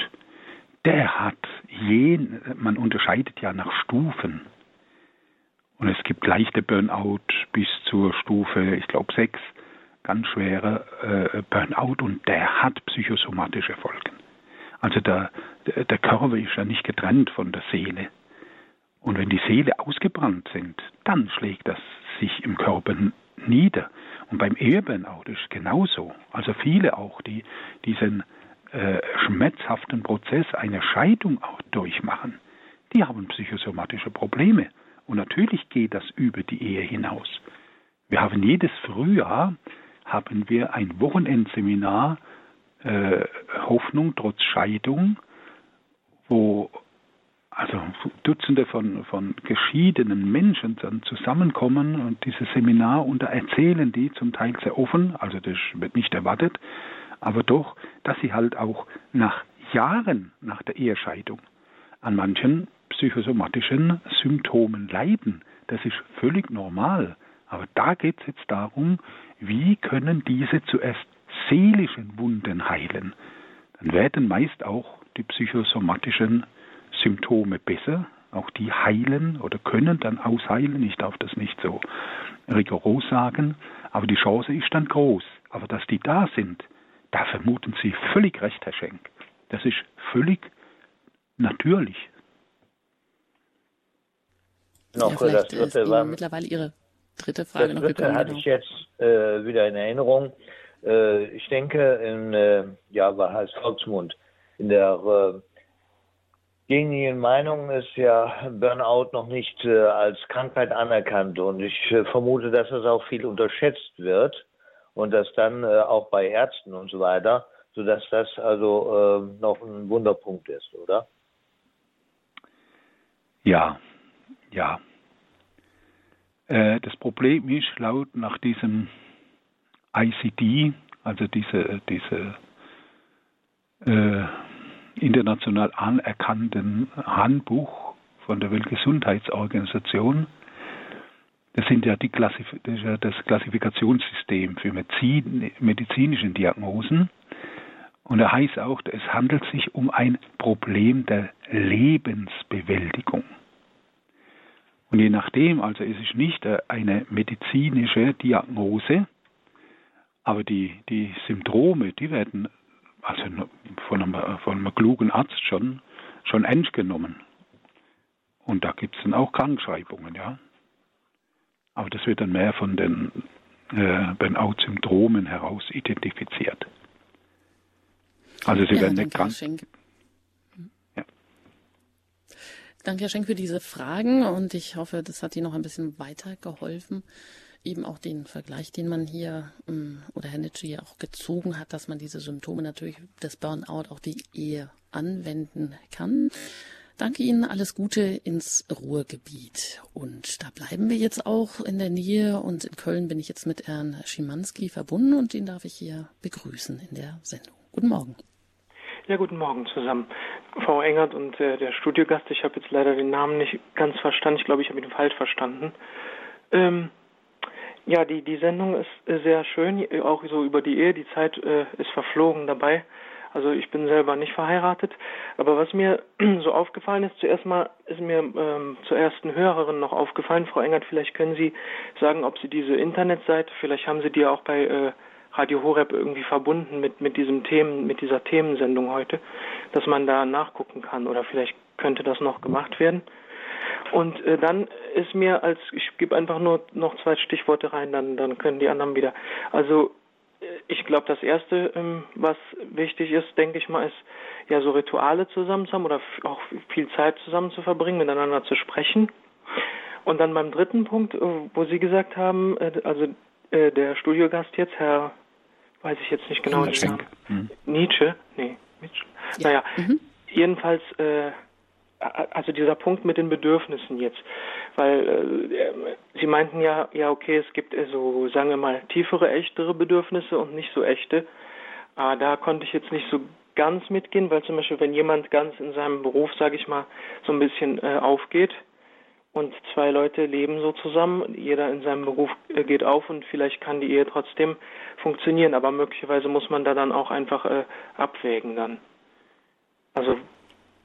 der hat jeden, man unterscheidet ja nach Stufen. Und es gibt leichte Burnout bis zur Stufe, ich glaube, sechs ganz schwere äh, Burnout und der hat psychosomatische Folgen. Also der, der Körper ist ja nicht getrennt von der Seele. Und wenn die Seele ausgebrannt sind, dann schlägt das sich im Körper nieder. Und beim Eheburnout ist es genauso. Also viele auch, die diesen äh, schmerzhaften Prozess einer Scheidung auch durchmachen, die haben psychosomatische Probleme. Und natürlich geht das über die Ehe hinaus. Wir haben jedes Frühjahr haben wir ein Wochenendseminar äh, Hoffnung trotz Scheidung, wo also Dutzende von, von geschiedenen Menschen dann zusammenkommen und dieses Seminar und da erzählen die zum Teil sehr offen, also das wird nicht erwartet, aber doch, dass sie halt auch nach Jahren nach der Ehescheidung an manchen psychosomatischen Symptomen leiden. Das ist völlig normal. Aber da geht es jetzt darum, wie können diese zuerst seelischen Wunden heilen. Dann werden meist auch die psychosomatischen Symptome besser, auch die heilen oder können dann ausheilen. Ich darf das nicht so rigoros sagen, aber die Chance ist dann groß. Aber dass die da sind, da vermuten Sie völlig recht, Herr Schenk. Das ist völlig natürlich. Noch ja, vielleicht das dritte war mittlerweile Ihre dritte Frage das noch dritte gekommen. hatte genau. ich jetzt äh, wieder in Erinnerung. Äh, ich denke, in, äh, ja, was heißt Volksmund? In der äh, gängigen Meinung ist ja Burnout noch nicht äh, als Krankheit anerkannt und ich äh, vermute, dass es auch viel unterschätzt wird und das dann auch bei Ärzten und so weiter, sodass das also noch ein Wunderpunkt ist, oder? Ja, ja, das Problem ist, laut nach diesem ICD, also diese, diese äh, international anerkannten Handbuch von der Weltgesundheitsorganisation. Das sind ja die Klassif das, Klassifikationssystem für Medizin, medizinische Diagnosen. Und da heißt auch, es handelt sich um ein Problem der Lebensbewältigung. Und je nachdem, also es ist nicht eine medizinische Diagnose, aber die, die Symptome, die werden also von einem, von einem klugen Arzt schon, schon ernst genommen. Und da gibt es dann auch Krankschreibungen, ja. Aber das wird dann mehr von den äh, Burnout-Symptomen heraus identifiziert. Also sie ja, werden nicht krank. Ja. Danke, Herr Schenk, für diese Fragen und ich hoffe, das hat Ihnen noch ein bisschen weitergeholfen. Eben auch den Vergleich, den man hier ähm, oder Herr Nitsche ja auch gezogen hat, dass man diese Symptome natürlich des Burnout auf die Ehe anwenden kann. Danke Ihnen, alles Gute ins Ruhrgebiet. Und da bleiben wir jetzt auch in der Nähe und in Köln bin ich jetzt mit Herrn Schimanski verbunden und den darf ich hier begrüßen in der Sendung. Guten Morgen. Ja, guten Morgen zusammen. Frau Engert und äh, der Studiogast, ich habe jetzt leider den Namen nicht ganz verstanden. Ich glaube, ich habe ihn falsch verstanden. Ähm, ja, die, die Sendung ist sehr schön, auch so über die Ehe. Die Zeit äh, ist verflogen dabei. Also ich bin selber nicht verheiratet. Aber was mir *clears throat* so aufgefallen ist, zuerst mal ist mir ähm, zur ersten Hörerin noch aufgefallen, Frau Engert, vielleicht können Sie sagen, ob Sie diese Internetseite, vielleicht haben Sie die auch bei äh, Radio Horeb irgendwie verbunden mit, mit diesem Themen, mit dieser Themensendung heute, dass man da nachgucken kann oder vielleicht könnte das noch gemacht werden. Und äh, dann ist mir als, ich gebe einfach nur noch zwei Stichworte rein, dann, dann können die anderen wieder. Also ich glaube, das Erste, ähm, was wichtig ist, denke ich mal, ist ja so Rituale zusammen zu haben oder auch viel Zeit zusammen zu verbringen, miteinander zu sprechen. Und dann beim dritten Punkt, äh, wo Sie gesagt haben, äh, also äh, der Studiogast jetzt, Herr, weiß ich jetzt nicht genau den Namen, mhm. Nietzsche, nee, Nietzsche. Ja. Naja, mhm. jedenfalls äh, also dieser Punkt mit den Bedürfnissen jetzt, weil äh, Sie meinten ja, ja okay, es gibt äh, so, sagen wir mal, tiefere, echtere Bedürfnisse und nicht so echte. Äh, da konnte ich jetzt nicht so ganz mitgehen, weil zum Beispiel, wenn jemand ganz in seinem Beruf, sage ich mal, so ein bisschen äh, aufgeht und zwei Leute leben so zusammen, jeder in seinem Beruf äh, geht auf und vielleicht kann die Ehe trotzdem funktionieren, aber möglicherweise muss man da dann auch einfach äh, abwägen dann. Also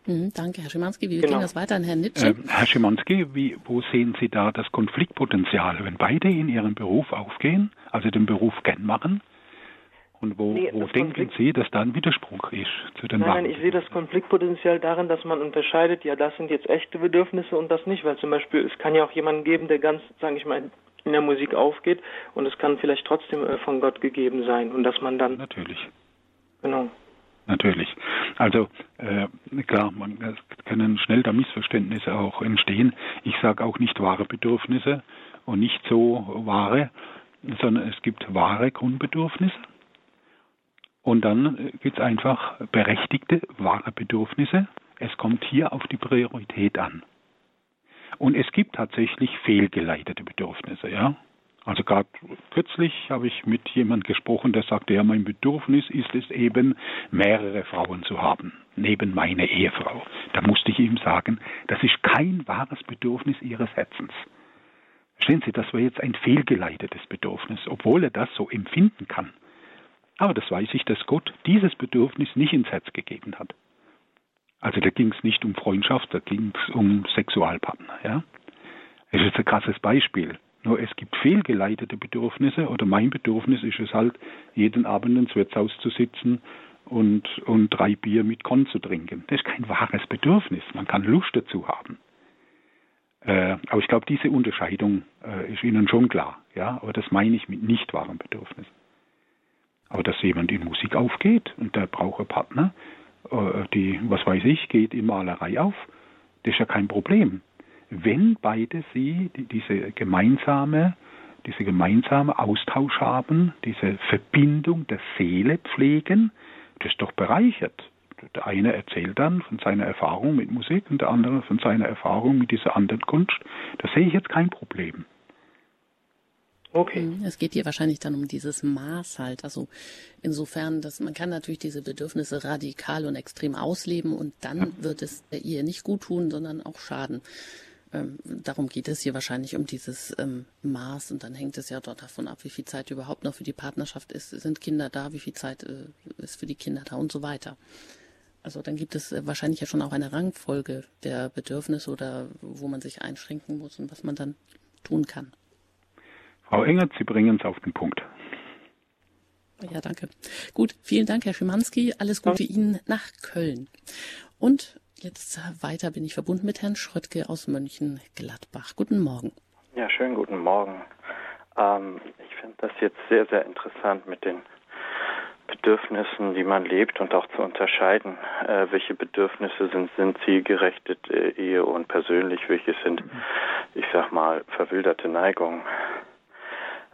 Mhm, danke, Herr Schimanski. Wie genau. ging das weiter an Herrn Nitsche? Äh, Herr Schimanski, wie, wo sehen Sie da das Konfliktpotenzial, wenn beide in Ihren Beruf aufgehen, also den Beruf gern machen? Und wo, nee, wo denken Konflikt Sie, dass da ein Widerspruch ist zu den Nein, nein, ich sehe das Konfliktpotenzial darin, dass man unterscheidet, ja, das sind jetzt echte Bedürfnisse und das nicht, weil zum Beispiel, es kann ja auch jemanden geben, der ganz, sage ich mal, in der Musik aufgeht und es kann vielleicht trotzdem äh, von Gott gegeben sein und dass man dann... Natürlich. Genau natürlich. Also äh, klar, man es können schnell da Missverständnisse auch entstehen. Ich sage auch nicht wahre Bedürfnisse und nicht so wahre, sondern es gibt wahre Grundbedürfnisse. Und dann gibt es einfach berechtigte, wahre Bedürfnisse. Es kommt hier auf die Priorität an. Und es gibt tatsächlich fehlgeleitete Bedürfnisse, ja. Also gerade kürzlich habe ich mit jemand gesprochen, der sagte, ja, mein Bedürfnis ist es eben, mehrere Frauen zu haben, neben meiner Ehefrau. Da musste ich ihm sagen, das ist kein wahres Bedürfnis ihres Herzens. Verstehen Sie, das war jetzt ein fehlgeleitetes Bedürfnis, obwohl er das so empfinden kann. Aber das weiß ich, dass Gott dieses Bedürfnis nicht ins Herz gegeben hat. Also da ging es nicht um Freundschaft, da ging es um Sexualpartner. Ja? Das ist ein krasses Beispiel. Nur es gibt fehlgeleitete Bedürfnisse oder mein Bedürfnis ist es halt, jeden Abend ins Wirtshaus zu sitzen und, und drei Bier mit Korn zu trinken. Das ist kein wahres Bedürfnis. Man kann Lust dazu haben. Äh, aber ich glaube, diese Unterscheidung äh, ist Ihnen schon klar. Ja, aber das meine ich mit nicht wahren Bedürfnissen. Aber dass jemand in Musik aufgeht und der braucht einen Partner, äh, die, was weiß ich, geht in Malerei auf, das ist ja kein Problem wenn beide sie diese gemeinsame, diese gemeinsame Austausch haben, diese Verbindung der Seele pflegen, das ist doch bereichert. Der eine erzählt dann von seiner Erfahrung mit Musik und der andere von seiner Erfahrung mit dieser anderen Kunst. Da sehe ich jetzt kein Problem. Okay. Mhm. Es geht hier wahrscheinlich dann um dieses Maß halt. Also insofern, dass man kann natürlich diese Bedürfnisse radikal und extrem ausleben und dann wird es der Ehe nicht gut tun, sondern auch schaden. Ähm, darum geht es hier wahrscheinlich um dieses ähm, Maß und dann hängt es ja dort davon ab, wie viel Zeit überhaupt noch für die Partnerschaft ist. Sind Kinder da? Wie viel Zeit äh, ist für die Kinder da und so weiter. Also dann gibt es äh, wahrscheinlich ja schon auch eine Rangfolge der Bedürfnisse oder wo man sich einschränken muss und was man dann tun kann. Frau Engert, Sie bringen es auf den Punkt. Ja, danke. Gut, vielen Dank, Herr Schimanski. Alles Gute ja. Ihnen nach Köln. Und jetzt weiter bin ich verbunden mit Herrn Schröttke aus Mönchengladbach. Guten Morgen. Ja, schönen guten Morgen. Ähm, ich finde das jetzt sehr, sehr interessant mit den Bedürfnissen, die man lebt und auch zu unterscheiden, äh, welche Bedürfnisse sind, sind zielgerechte äh, Ehe und persönlich, welche sind, ich sag mal, verwilderte Neigungen.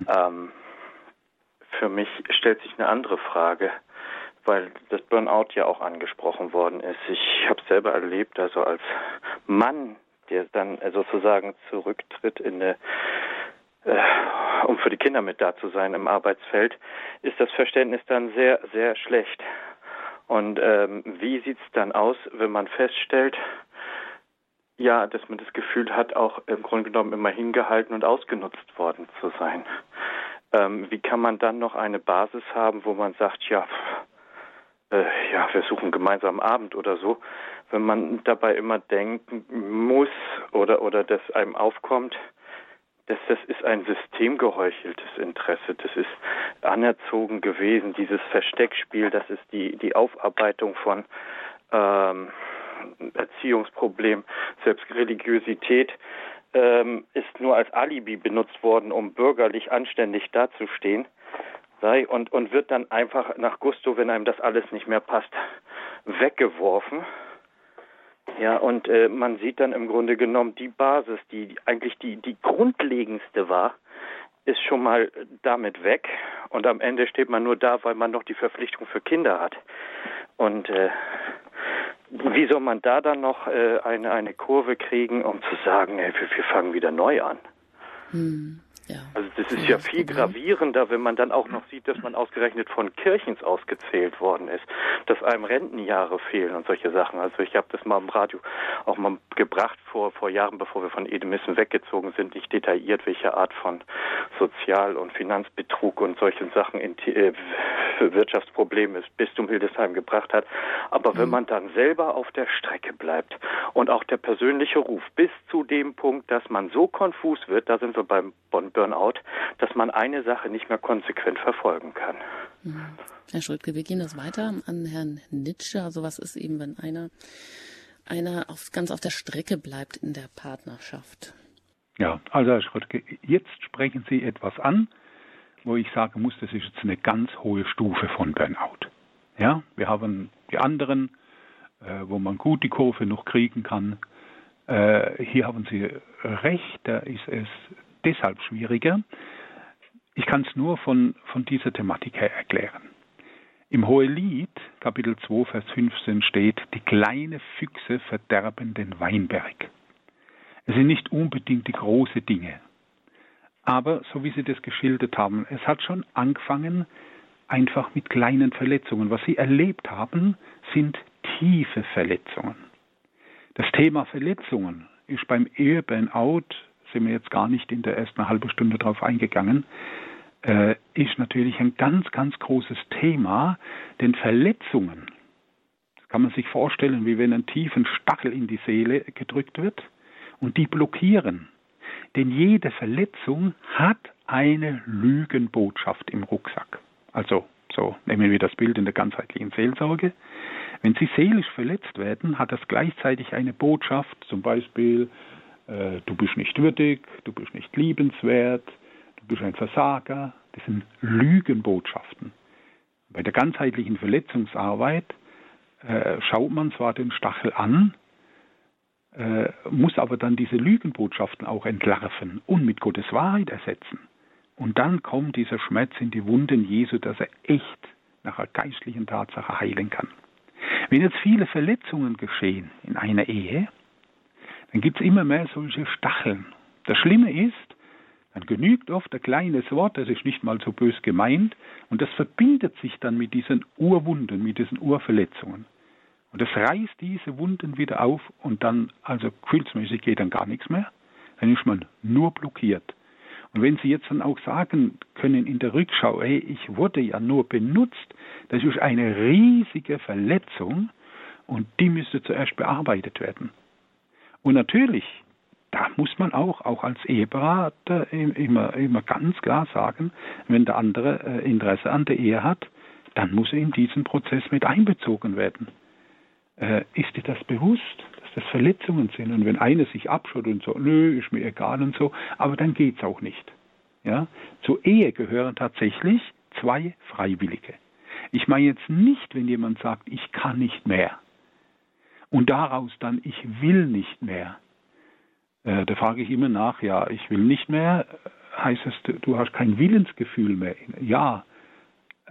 Ähm, für mich stellt sich eine andere Frage, weil das Burnout ja auch angesprochen worden ist. Ich habe selber erlebt, also als Mann, der dann sozusagen zurücktritt in eine äh, um für die Kinder mit da zu sein im Arbeitsfeld, ist das Verständnis dann sehr, sehr schlecht. Und ähm, wie sieht's dann aus, wenn man feststellt, ja, dass man das Gefühl hat, auch im Grunde genommen immer hingehalten und ausgenutzt worden zu sein. Ähm, wie kann man dann noch eine Basis haben, wo man sagt, ja, äh, ja, wir suchen gemeinsam Abend oder so, wenn man dabei immer denken muss oder oder das einem aufkommt, dass das ist ein systemgeheucheltes Interesse, das ist anerzogen gewesen, dieses Versteckspiel, das ist die die Aufarbeitung von ähm, Erziehungsproblem, selbst Religiosität ähm, ist nur als Alibi benutzt worden, um bürgerlich anständig dazustehen, sei und und wird dann einfach nach Gusto, wenn einem das alles nicht mehr passt, weggeworfen. Ja, und äh, man sieht dann im Grunde genommen die Basis, die eigentlich die die grundlegendste war, ist schon mal damit weg und am Ende steht man nur da, weil man noch die Verpflichtung für Kinder hat. Und äh, wie soll man da dann noch äh, eine, eine Kurve kriegen, um zu sagen, ey, wir, wir fangen wieder neu an? Hm. Ja. Also das ist ja viel gravierender, wenn man dann auch noch sieht, dass man ausgerechnet von Kirchens ausgezählt worden ist, dass einem Rentenjahre fehlen und solche Sachen. Also ich habe das mal im Radio auch mal gebracht vor vor Jahren, bevor wir von Edemissen weggezogen sind, nicht detailliert, welche Art von Sozial- und Finanzbetrug und solchen Sachen in äh, Wirtschaftsprobleme das Bistum Hildesheim gebracht hat. Aber mhm. wenn man dann selber auf der Strecke bleibt und auch der persönliche Ruf bis zu dem Punkt, dass man so konfus wird, da sind wir beim Bonn Burnout, dass man eine Sache nicht mehr konsequent verfolgen kann. Mhm. Herr Schultke, wir gehen das weiter an Herrn Nitsche. Also was ist eben, wenn einer, einer auf, ganz auf der Strecke bleibt in der Partnerschaft? Ja, also Herr Schröttke, jetzt sprechen Sie etwas an, wo ich sagen muss, das ist jetzt eine ganz hohe Stufe von Burnout. Ja, wir haben die anderen, äh, wo man gut die Kurve noch kriegen kann. Äh, hier haben Sie recht, da ist es deshalb schwieriger. Ich kann es nur von, von dieser Thematik her erklären. Im Hohelied, Kapitel 2, Vers 15 steht, die kleine Füchse verderben den Weinberg. Es sind nicht unbedingt die großen Dinge. Aber, so wie Sie das geschildert haben, es hat schon angefangen, einfach mit kleinen Verletzungen. Was Sie erlebt haben, sind tiefe Verletzungen. Das Thema Verletzungen ist beim Eheburnout sind wir jetzt gar nicht in der ersten halben Stunde darauf eingegangen, äh, ist natürlich ein ganz, ganz großes Thema, denn Verletzungen, das kann man sich vorstellen, wie wenn ein tiefen Stachel in die Seele gedrückt wird und die blockieren. Denn jede Verletzung hat eine Lügenbotschaft im Rucksack. Also, so nehmen wir das Bild in der ganzheitlichen Seelsorge. Wenn Sie seelisch verletzt werden, hat das gleichzeitig eine Botschaft, zum Beispiel, äh, du bist nicht würdig, du bist nicht liebenswert, du bist ein Versager. Das sind Lügenbotschaften. Bei der ganzheitlichen Verletzungsarbeit äh, schaut man zwar den Stachel an, äh, muss aber dann diese Lügenbotschaften auch entlarven und mit Gottes Wahrheit ersetzen. Und dann kommt dieser Schmerz in die Wunden Jesu, dass er echt nach einer geistlichen Tatsache heilen kann. Wenn jetzt viele Verletzungen geschehen in einer Ehe, dann gibt es immer mehr solche Stacheln. Das Schlimme ist, dann genügt oft ein kleines Wort, das ist nicht mal so bös gemeint, und das verbindet sich dann mit diesen Urwunden, mit diesen Urverletzungen. Und das reißt diese Wunden wieder auf und dann, also gefühlsmäßig geht dann gar nichts mehr. Dann ist man nur blockiert. Und wenn Sie jetzt dann auch sagen können in der Rückschau, hey, ich wurde ja nur benutzt, das ist eine riesige Verletzung und die müsste zuerst bearbeitet werden. Und natürlich, da muss man auch, auch als Eheberater immer, immer ganz klar sagen, wenn der andere äh, Interesse an der Ehe hat, dann muss er in diesen Prozess mit einbezogen werden. Äh, ist dir das bewusst, dass das Verletzungen sind? Und wenn einer sich abschaut und so, nö, ist mir egal und so, aber dann geht's auch nicht. Ja? Zur Ehe gehören tatsächlich zwei Freiwillige. Ich meine jetzt nicht, wenn jemand sagt, ich kann nicht mehr. Und daraus dann, ich will nicht mehr. Äh, da frage ich immer nach, ja, ich will nicht mehr, heißt es, du hast kein Willensgefühl mehr. Ja,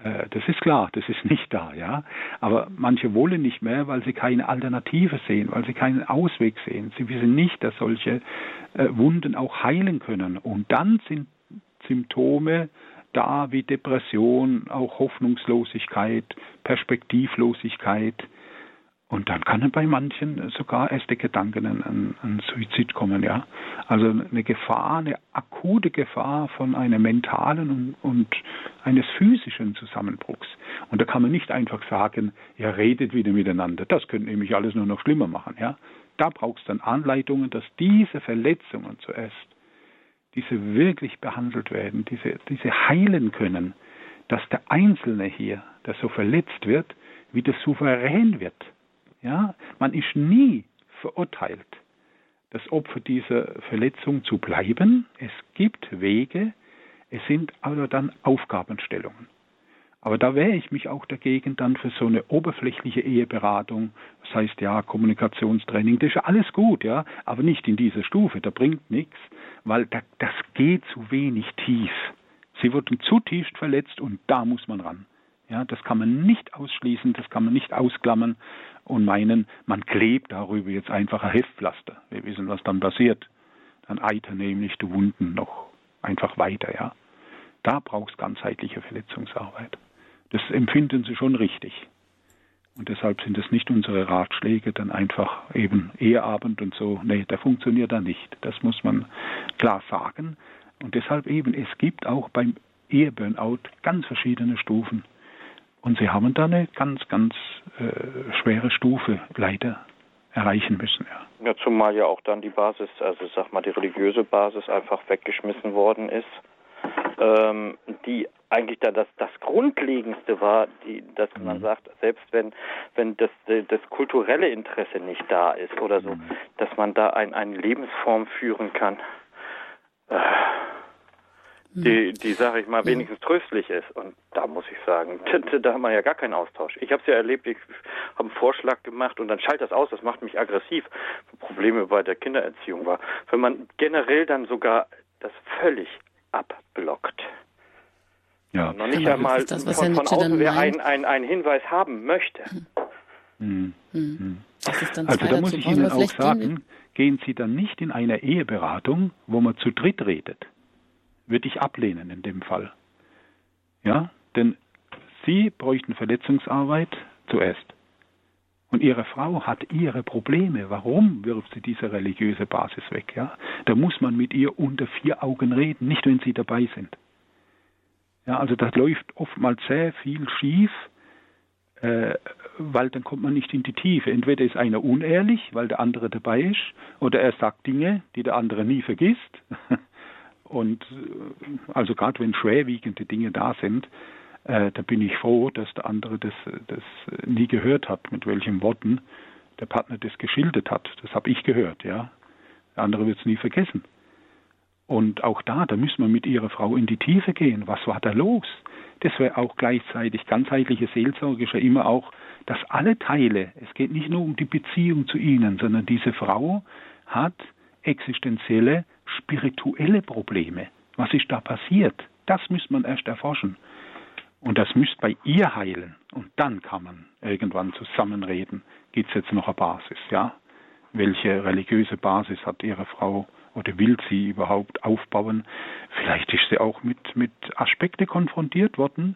äh, das ist klar, das ist nicht da, ja. Aber manche wollen nicht mehr, weil sie keine Alternative sehen, weil sie keinen Ausweg sehen. Sie wissen nicht, dass solche äh, Wunden auch heilen können. Und dann sind Symptome da wie Depression, auch Hoffnungslosigkeit, Perspektivlosigkeit, und dann kann bei manchen sogar erste Gedanken an, an, Suizid kommen, ja. Also eine Gefahr, eine akute Gefahr von einem mentalen und, und eines physischen Zusammenbruchs. Und da kann man nicht einfach sagen, ja, redet wieder miteinander. Das könnte nämlich alles nur noch schlimmer machen, ja. Da braucht es dann Anleitungen, dass diese Verletzungen zuerst, diese wirklich behandelt werden, diese, diese heilen können, dass der Einzelne hier, der so verletzt wird, wieder souverän wird ja, man ist nie verurteilt, das Opfer dieser Verletzung zu bleiben. Es gibt Wege, es sind aber dann Aufgabenstellungen. Aber da wehre ich mich auch dagegen dann für so eine oberflächliche Eheberatung. Das heißt ja, Kommunikationstraining, das ist ja alles gut, ja, aber nicht in dieser Stufe, da bringt nichts, weil da, das geht zu wenig tief. Sie wurden zutiefst verletzt und da muss man ran. Ja, das kann man nicht ausschließen, das kann man nicht ausklammern und meinen, man klebt darüber jetzt einfach ein Heftpflaster. Wir wissen, was dann passiert. Dann eitern nämlich die Wunden noch einfach weiter, ja. Da braucht es ganzheitliche Verletzungsarbeit. Das empfinden sie schon richtig. Und deshalb sind es nicht unsere Ratschläge, dann einfach eben Eheabend und so. Nee, der funktioniert da nicht. Das muss man klar sagen. Und deshalb eben, es gibt auch beim Eheburnout ganz verschiedene Stufen. Und sie haben da eine ganz, ganz äh, schwere Stufe leider erreichen müssen. Ja. ja, zumal ja auch dann die Basis, also sag mal die religiöse Basis einfach weggeschmissen worden ist, ähm, die eigentlich da das, das Grundlegendste war, die, dass mhm. man sagt, selbst wenn, wenn das, das kulturelle Interesse nicht da ist oder so, mhm. dass man da ein, eine Lebensform führen kann. Äh. Die, die sage ich mal, wenigstens tröstlich ist. Und da muss ich sagen, *laughs* da haben wir ja gar keinen Austausch. Ich habe es ja erlebt, ich habe einen Vorschlag gemacht und dann schalt das aus, das macht mich aggressiv. Probleme bei der Kindererziehung war. Wenn man generell dann sogar das völlig abblockt. Ja. Noch nicht einmal das, von, von außen wer einen, einen, einen Hinweis haben möchte. Hm. Hm. also da muss ich Ihnen auch sagen, gehen Sie dann nicht in eine Eheberatung, wo man zu dritt redet würde ich ablehnen in dem Fall. Ja, denn Sie bräuchten Verletzungsarbeit zuerst. Und Ihre Frau hat ihre Probleme. Warum wirft sie diese religiöse Basis weg? Ja, da muss man mit ihr unter vier Augen reden, nicht wenn Sie dabei sind. Ja, also das läuft oftmals sehr viel schief, äh, weil dann kommt man nicht in die Tiefe. Entweder ist einer unehrlich, weil der andere dabei ist, oder er sagt Dinge, die der andere nie vergisst. *laughs* Und äh, also gerade wenn schwerwiegende Dinge da sind, äh, da bin ich froh, dass der andere das, das nie gehört hat, mit welchen Worten der Partner das geschildert hat. Das habe ich gehört, ja. Der andere wird es nie vergessen. Und auch da, da müssen wir mit ihrer Frau in die Tiefe gehen. Was war da los? Das wäre auch gleichzeitig ganzheitliche Seelsorge ist ja immer auch, dass alle Teile, es geht nicht nur um die Beziehung zu ihnen, sondern diese Frau hat existenzielle spirituelle Probleme. Was ist da passiert? Das müsste man erst erforschen. Und das müsste bei ihr heilen. Und dann kann man irgendwann zusammenreden. Gibt es jetzt noch eine Basis, ja? Welche religiöse Basis hat Ihre Frau oder will sie überhaupt aufbauen. Vielleicht ist sie auch mit, mit Aspekten konfrontiert worden,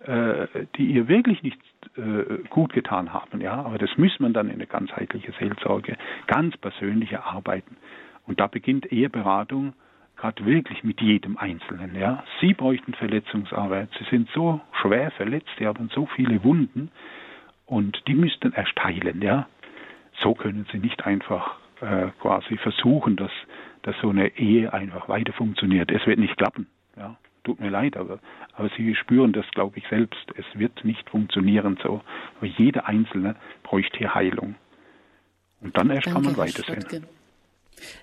äh, die ihr wirklich nicht äh, gut getan haben. Ja, aber das muss man dann in eine ganzheitliche Seelsorge, ganz persönliche arbeiten. Und da beginnt Eheberatung gerade wirklich mit jedem Einzelnen. Ja, sie bräuchten Verletzungsarbeit. Sie sind so schwer verletzt, sie haben so viele Wunden und die müssten erst heilen. Ja, so können sie nicht einfach äh, quasi versuchen, dass, dass so eine Ehe einfach weiter funktioniert. Es wird nicht klappen. Ja, tut mir leid, aber, aber Sie spüren das, glaube ich, selbst. Es wird nicht funktionieren so. Aber jeder Einzelne bräuchte hier Heilung. Und dann erst Danke, kann man weitersehen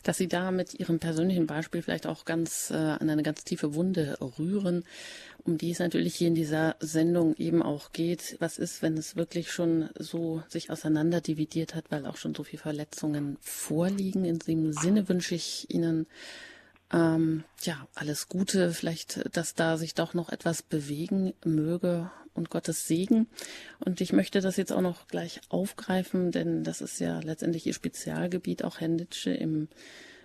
dass Sie da mit Ihrem persönlichen Beispiel vielleicht auch ganz äh, an eine ganz tiefe Wunde rühren, um die es natürlich hier in dieser Sendung eben auch geht. Was ist, wenn es wirklich schon so sich auseinander dividiert hat, weil auch schon so viele Verletzungen vorliegen? In diesem Sinne wünsche ich Ihnen ähm, ja, alles Gute, vielleicht, dass da sich doch noch etwas bewegen möge und Gottes Segen. Und ich möchte das jetzt auch noch gleich aufgreifen, denn das ist ja letztendlich Ihr Spezialgebiet, auch Herr Nitsche im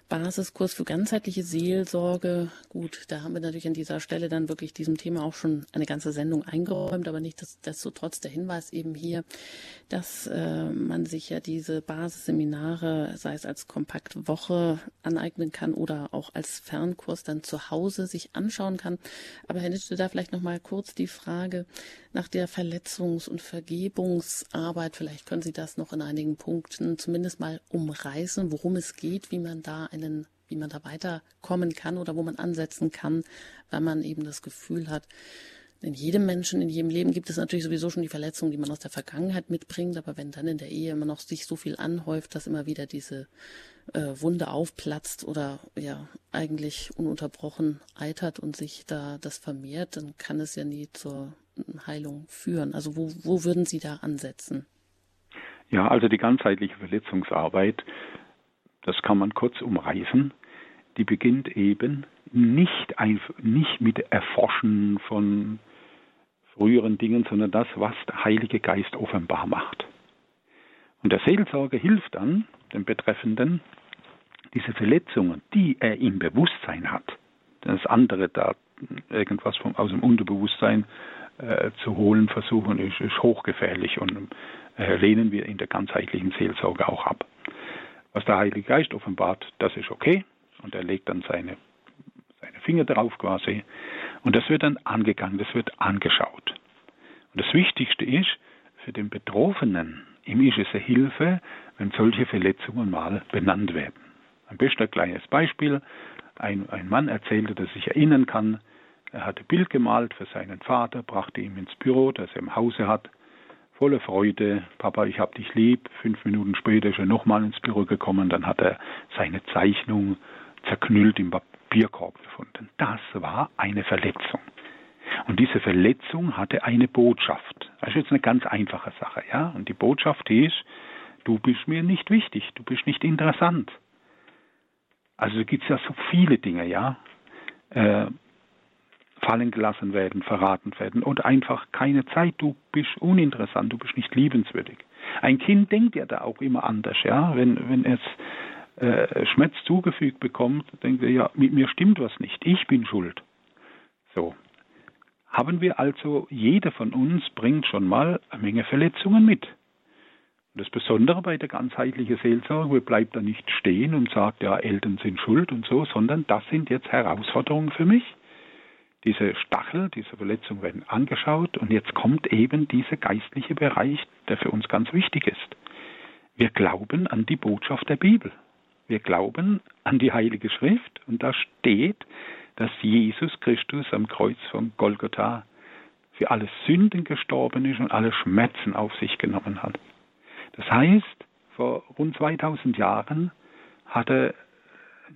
Basiskurs für ganzheitliche Seelsorge. Gut, da haben wir natürlich an dieser Stelle dann wirklich diesem Thema auch schon eine ganze Sendung eingeräumt, aber nicht desto trotz der Hinweis eben hier, dass äh, man sich ja diese Basisseminare, sei es als Kompaktwoche aneignen kann oder auch als Fernkurs dann zu Hause sich anschauen kann. Aber Herr Nitschke, da vielleicht noch mal kurz die Frage nach der Verletzungs- und Vergebungsarbeit. Vielleicht können Sie das noch in einigen Punkten zumindest mal umreißen, worum es geht, wie man da einen wie man da weiterkommen kann oder wo man ansetzen kann, weil man eben das Gefühl hat, in jedem Menschen, in jedem Leben gibt es natürlich sowieso schon die Verletzungen, die man aus der Vergangenheit mitbringt, aber wenn dann in der Ehe immer noch sich so viel anhäuft, dass immer wieder diese äh, Wunde aufplatzt oder ja eigentlich ununterbrochen eitert und sich da das vermehrt, dann kann es ja nie zur Heilung führen. Also wo, wo würden Sie da ansetzen? Ja, also die ganzheitliche Verletzungsarbeit, das kann man kurz umreißen, die beginnt eben nicht, ein, nicht mit Erforschen von früheren Dingen, sondern das, was der Heilige Geist offenbar macht. Und der Seelsorger hilft dann dem Betreffenden, diese Verletzungen, die er im Bewusstsein hat, das andere da irgendwas vom, aus dem Unterbewusstsein äh, zu holen versuchen, ist, ist hochgefährlich und äh, lehnen wir in der ganzheitlichen Seelsorge auch ab. Was der Heilige Geist offenbart, das ist okay und er legt dann seine, seine Finger drauf quasi und das wird dann angegangen, das wird angeschaut. Und das Wichtigste ist, für den Betroffenen, ihm ist es eine Hilfe, wenn solche Verletzungen mal benannt werden. Ein besten kleines Beispiel. Ein, ein Mann erzählte, dass ich erinnern kann, er hatte Bild gemalt für seinen Vater, brachte ihm ins Büro, das er im Hause hat. Voller Freude, Papa, ich hab dich lieb. Fünf Minuten später ist er nochmal ins Büro gekommen, dann hat er seine Zeichnung zerknüllt im Papierkorb gefunden. Das war eine Verletzung. Und diese Verletzung hatte eine Botschaft. Das ist jetzt eine ganz einfache Sache, ja. Und die Botschaft ist, du bist mir nicht wichtig, du bist nicht interessant. Also gibt es ja so viele Dinge, ja. Äh, fallen gelassen werden, verraten werden und einfach keine Zeit. Du bist uninteressant, du bist nicht liebenswürdig. Ein Kind denkt ja da auch immer anders, ja. Wenn, wenn es äh, Schmerz zugefügt bekommt, denkt er, ja, mit mir stimmt was nicht, ich bin schuld. So. Haben wir also, jeder von uns bringt schon mal eine Menge Verletzungen mit. Das Besondere bei der ganzheitlichen Seelsorge bleibt da nicht stehen und sagt, ja, Eltern sind schuld und so, sondern das sind jetzt Herausforderungen für mich. Diese Stachel, diese Verletzungen werden angeschaut und jetzt kommt eben dieser geistliche Bereich, der für uns ganz wichtig ist. Wir glauben an die Botschaft der Bibel. Wir glauben an die Heilige Schrift und da steht, dass Jesus Christus am Kreuz von Golgotha für alle Sünden gestorben ist und alle Schmerzen auf sich genommen hat. Das heißt, vor rund 2000 Jahren hat er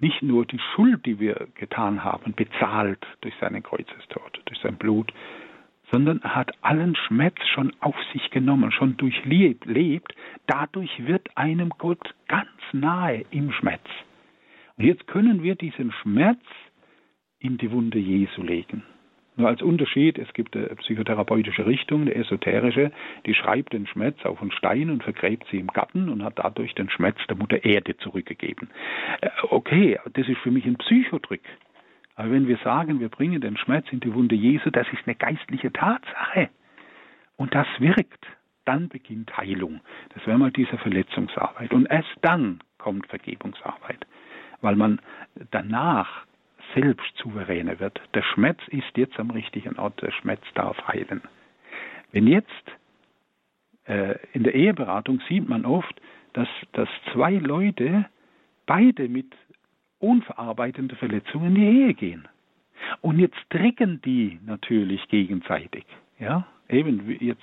nicht nur die Schuld, die wir getan haben, bezahlt durch seinen Kreuzestod, durch sein Blut, sondern er hat allen Schmerz schon auf sich genommen, schon durchlebt. Dadurch wird einem Gott ganz nahe im Schmerz. Und jetzt können wir diesen Schmerz in die Wunde Jesu legen. Nur als Unterschied, es gibt eine psychotherapeutische Richtung, eine esoterische, die schreibt den Schmerz auf einen Stein und vergräbt sie im Garten und hat dadurch den Schmerz der Mutter Erde zurückgegeben. Äh, okay, das ist für mich ein Psychodrück. Aber wenn wir sagen, wir bringen den Schmerz in die Wunde Jesu, das ist eine geistliche Tatsache. Und das wirkt. Dann beginnt Heilung. Das wäre mal diese Verletzungsarbeit. Und erst dann kommt Vergebungsarbeit. Weil man danach selbst souveräner wird. Der Schmerz ist jetzt am richtigen Ort. Der Schmerz darf heilen. Wenn jetzt äh, in der Eheberatung sieht man oft, dass, dass zwei Leute beide mit unverarbeitenden Verletzungen in die Ehe gehen. Und jetzt drücken die natürlich gegenseitig. Ja, eben jetzt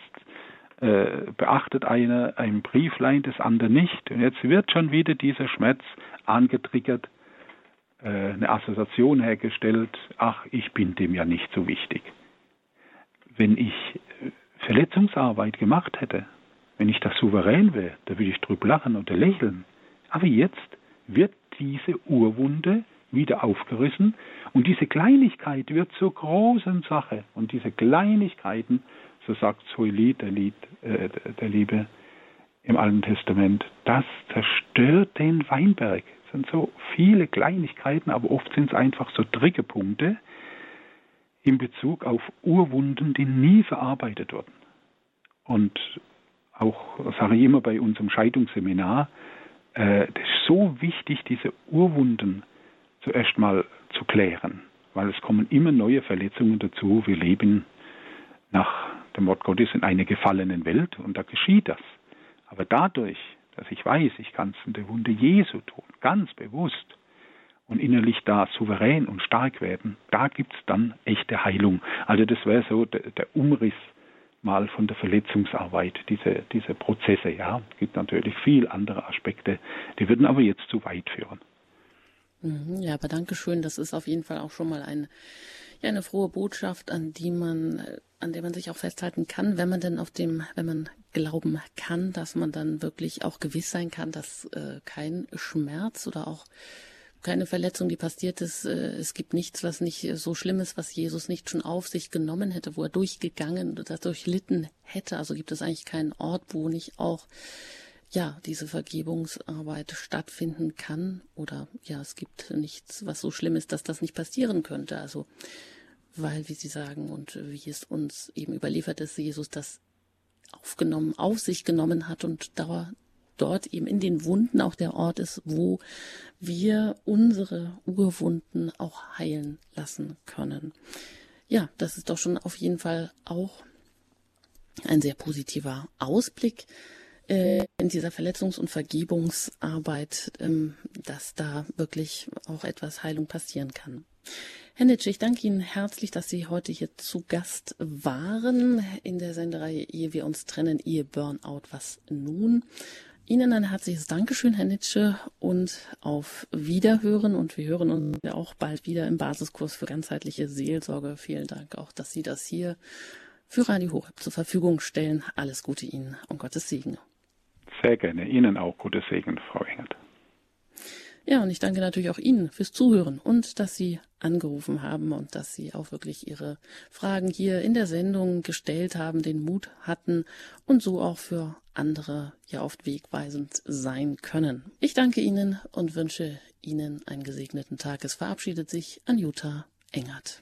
äh, beachtet einer ein Brieflein, das andere nicht. Und jetzt wird schon wieder dieser Schmerz angetriggert, eine Assoziation hergestellt, ach, ich bin dem ja nicht so wichtig. Wenn ich äh, Verletzungsarbeit gemacht hätte, wenn ich das souverän wäre, da würde ich drüber lachen oder lächeln. Aber jetzt wird diese Urwunde wieder aufgerissen und diese Kleinigkeit wird zur großen Sache. Und diese Kleinigkeiten, so sagt Zoelit, der, Lied, äh, der Liebe im Alten Testament, das zerstört den Weinberg. Sind so viele Kleinigkeiten, aber oft sind es einfach so Triggerpunkte in Bezug auf Urwunden, die nie verarbeitet wurden. Und auch sage ich immer bei unserem Scheidungsseminar, äh, das ist so wichtig, diese Urwunden zuerst mal zu klären, weil es kommen immer neue Verletzungen dazu. Wir leben nach dem Wort Gottes in einer gefallenen Welt und da geschieht das. Aber dadurch, dass ich weiß, ich kann es in der Wunde Jesu tun, ganz bewusst und innerlich da souverän und stark werden, da gibt es dann echte Heilung. Also das wäre so der, der Umriss mal von der Verletzungsarbeit, diese, diese Prozesse. Ja, es gibt natürlich viel andere Aspekte, die würden aber jetzt zu weit führen. Mhm, ja, aber Dankeschön. Das ist auf jeden Fall auch schon mal ein, ja, eine frohe Botschaft, an die man, an der man sich auch festhalten kann, wenn man denn auf dem, wenn man glauben kann, dass man dann wirklich auch gewiss sein kann, dass äh, kein Schmerz oder auch keine Verletzung, die passiert ist. Äh, es gibt nichts, was nicht so schlimm ist, was Jesus nicht schon auf sich genommen hätte, wo er durchgegangen oder durchlitten hätte. Also gibt es eigentlich keinen Ort, wo nicht auch ja, diese Vergebungsarbeit stattfinden kann oder ja, es gibt nichts, was so schlimm ist, dass das nicht passieren könnte. Also, weil, wie Sie sagen und wie es uns eben überliefert ist, Jesus das aufgenommen, auf sich genommen hat und dauer, dort eben in den Wunden auch der Ort ist, wo wir unsere Urwunden auch heilen lassen können. Ja, das ist doch schon auf jeden Fall auch ein sehr positiver Ausblick in dieser Verletzungs- und Vergebungsarbeit, ähm, dass da wirklich auch etwas Heilung passieren kann. Herr Nitsch, ich danke Ihnen herzlich, dass Sie heute hier zu Gast waren in der Sendereihe Ehe wir uns trennen, Ehe Burnout, was nun? Ihnen ein herzliches Dankeschön, Herr Nitsche, und auf Wiederhören. Und wir hören uns ja auch bald wieder im Basiskurs für ganzheitliche Seelsorge. Vielen Dank auch, dass Sie das hier für Radio Horeb zur Verfügung stellen. Alles Gute Ihnen und Gottes Segen. Sehr gerne. Ihnen auch Gottes Segen, Frau Engert. Ja, und ich danke natürlich auch Ihnen fürs Zuhören und dass Sie angerufen haben und dass Sie auch wirklich Ihre Fragen hier in der Sendung gestellt haben, den Mut hatten und so auch für andere ja oft wegweisend sein können. Ich danke Ihnen und wünsche Ihnen einen gesegneten Tag. Es verabschiedet sich Anjuta Engert.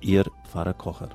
Ihr Pfarrer Kocher.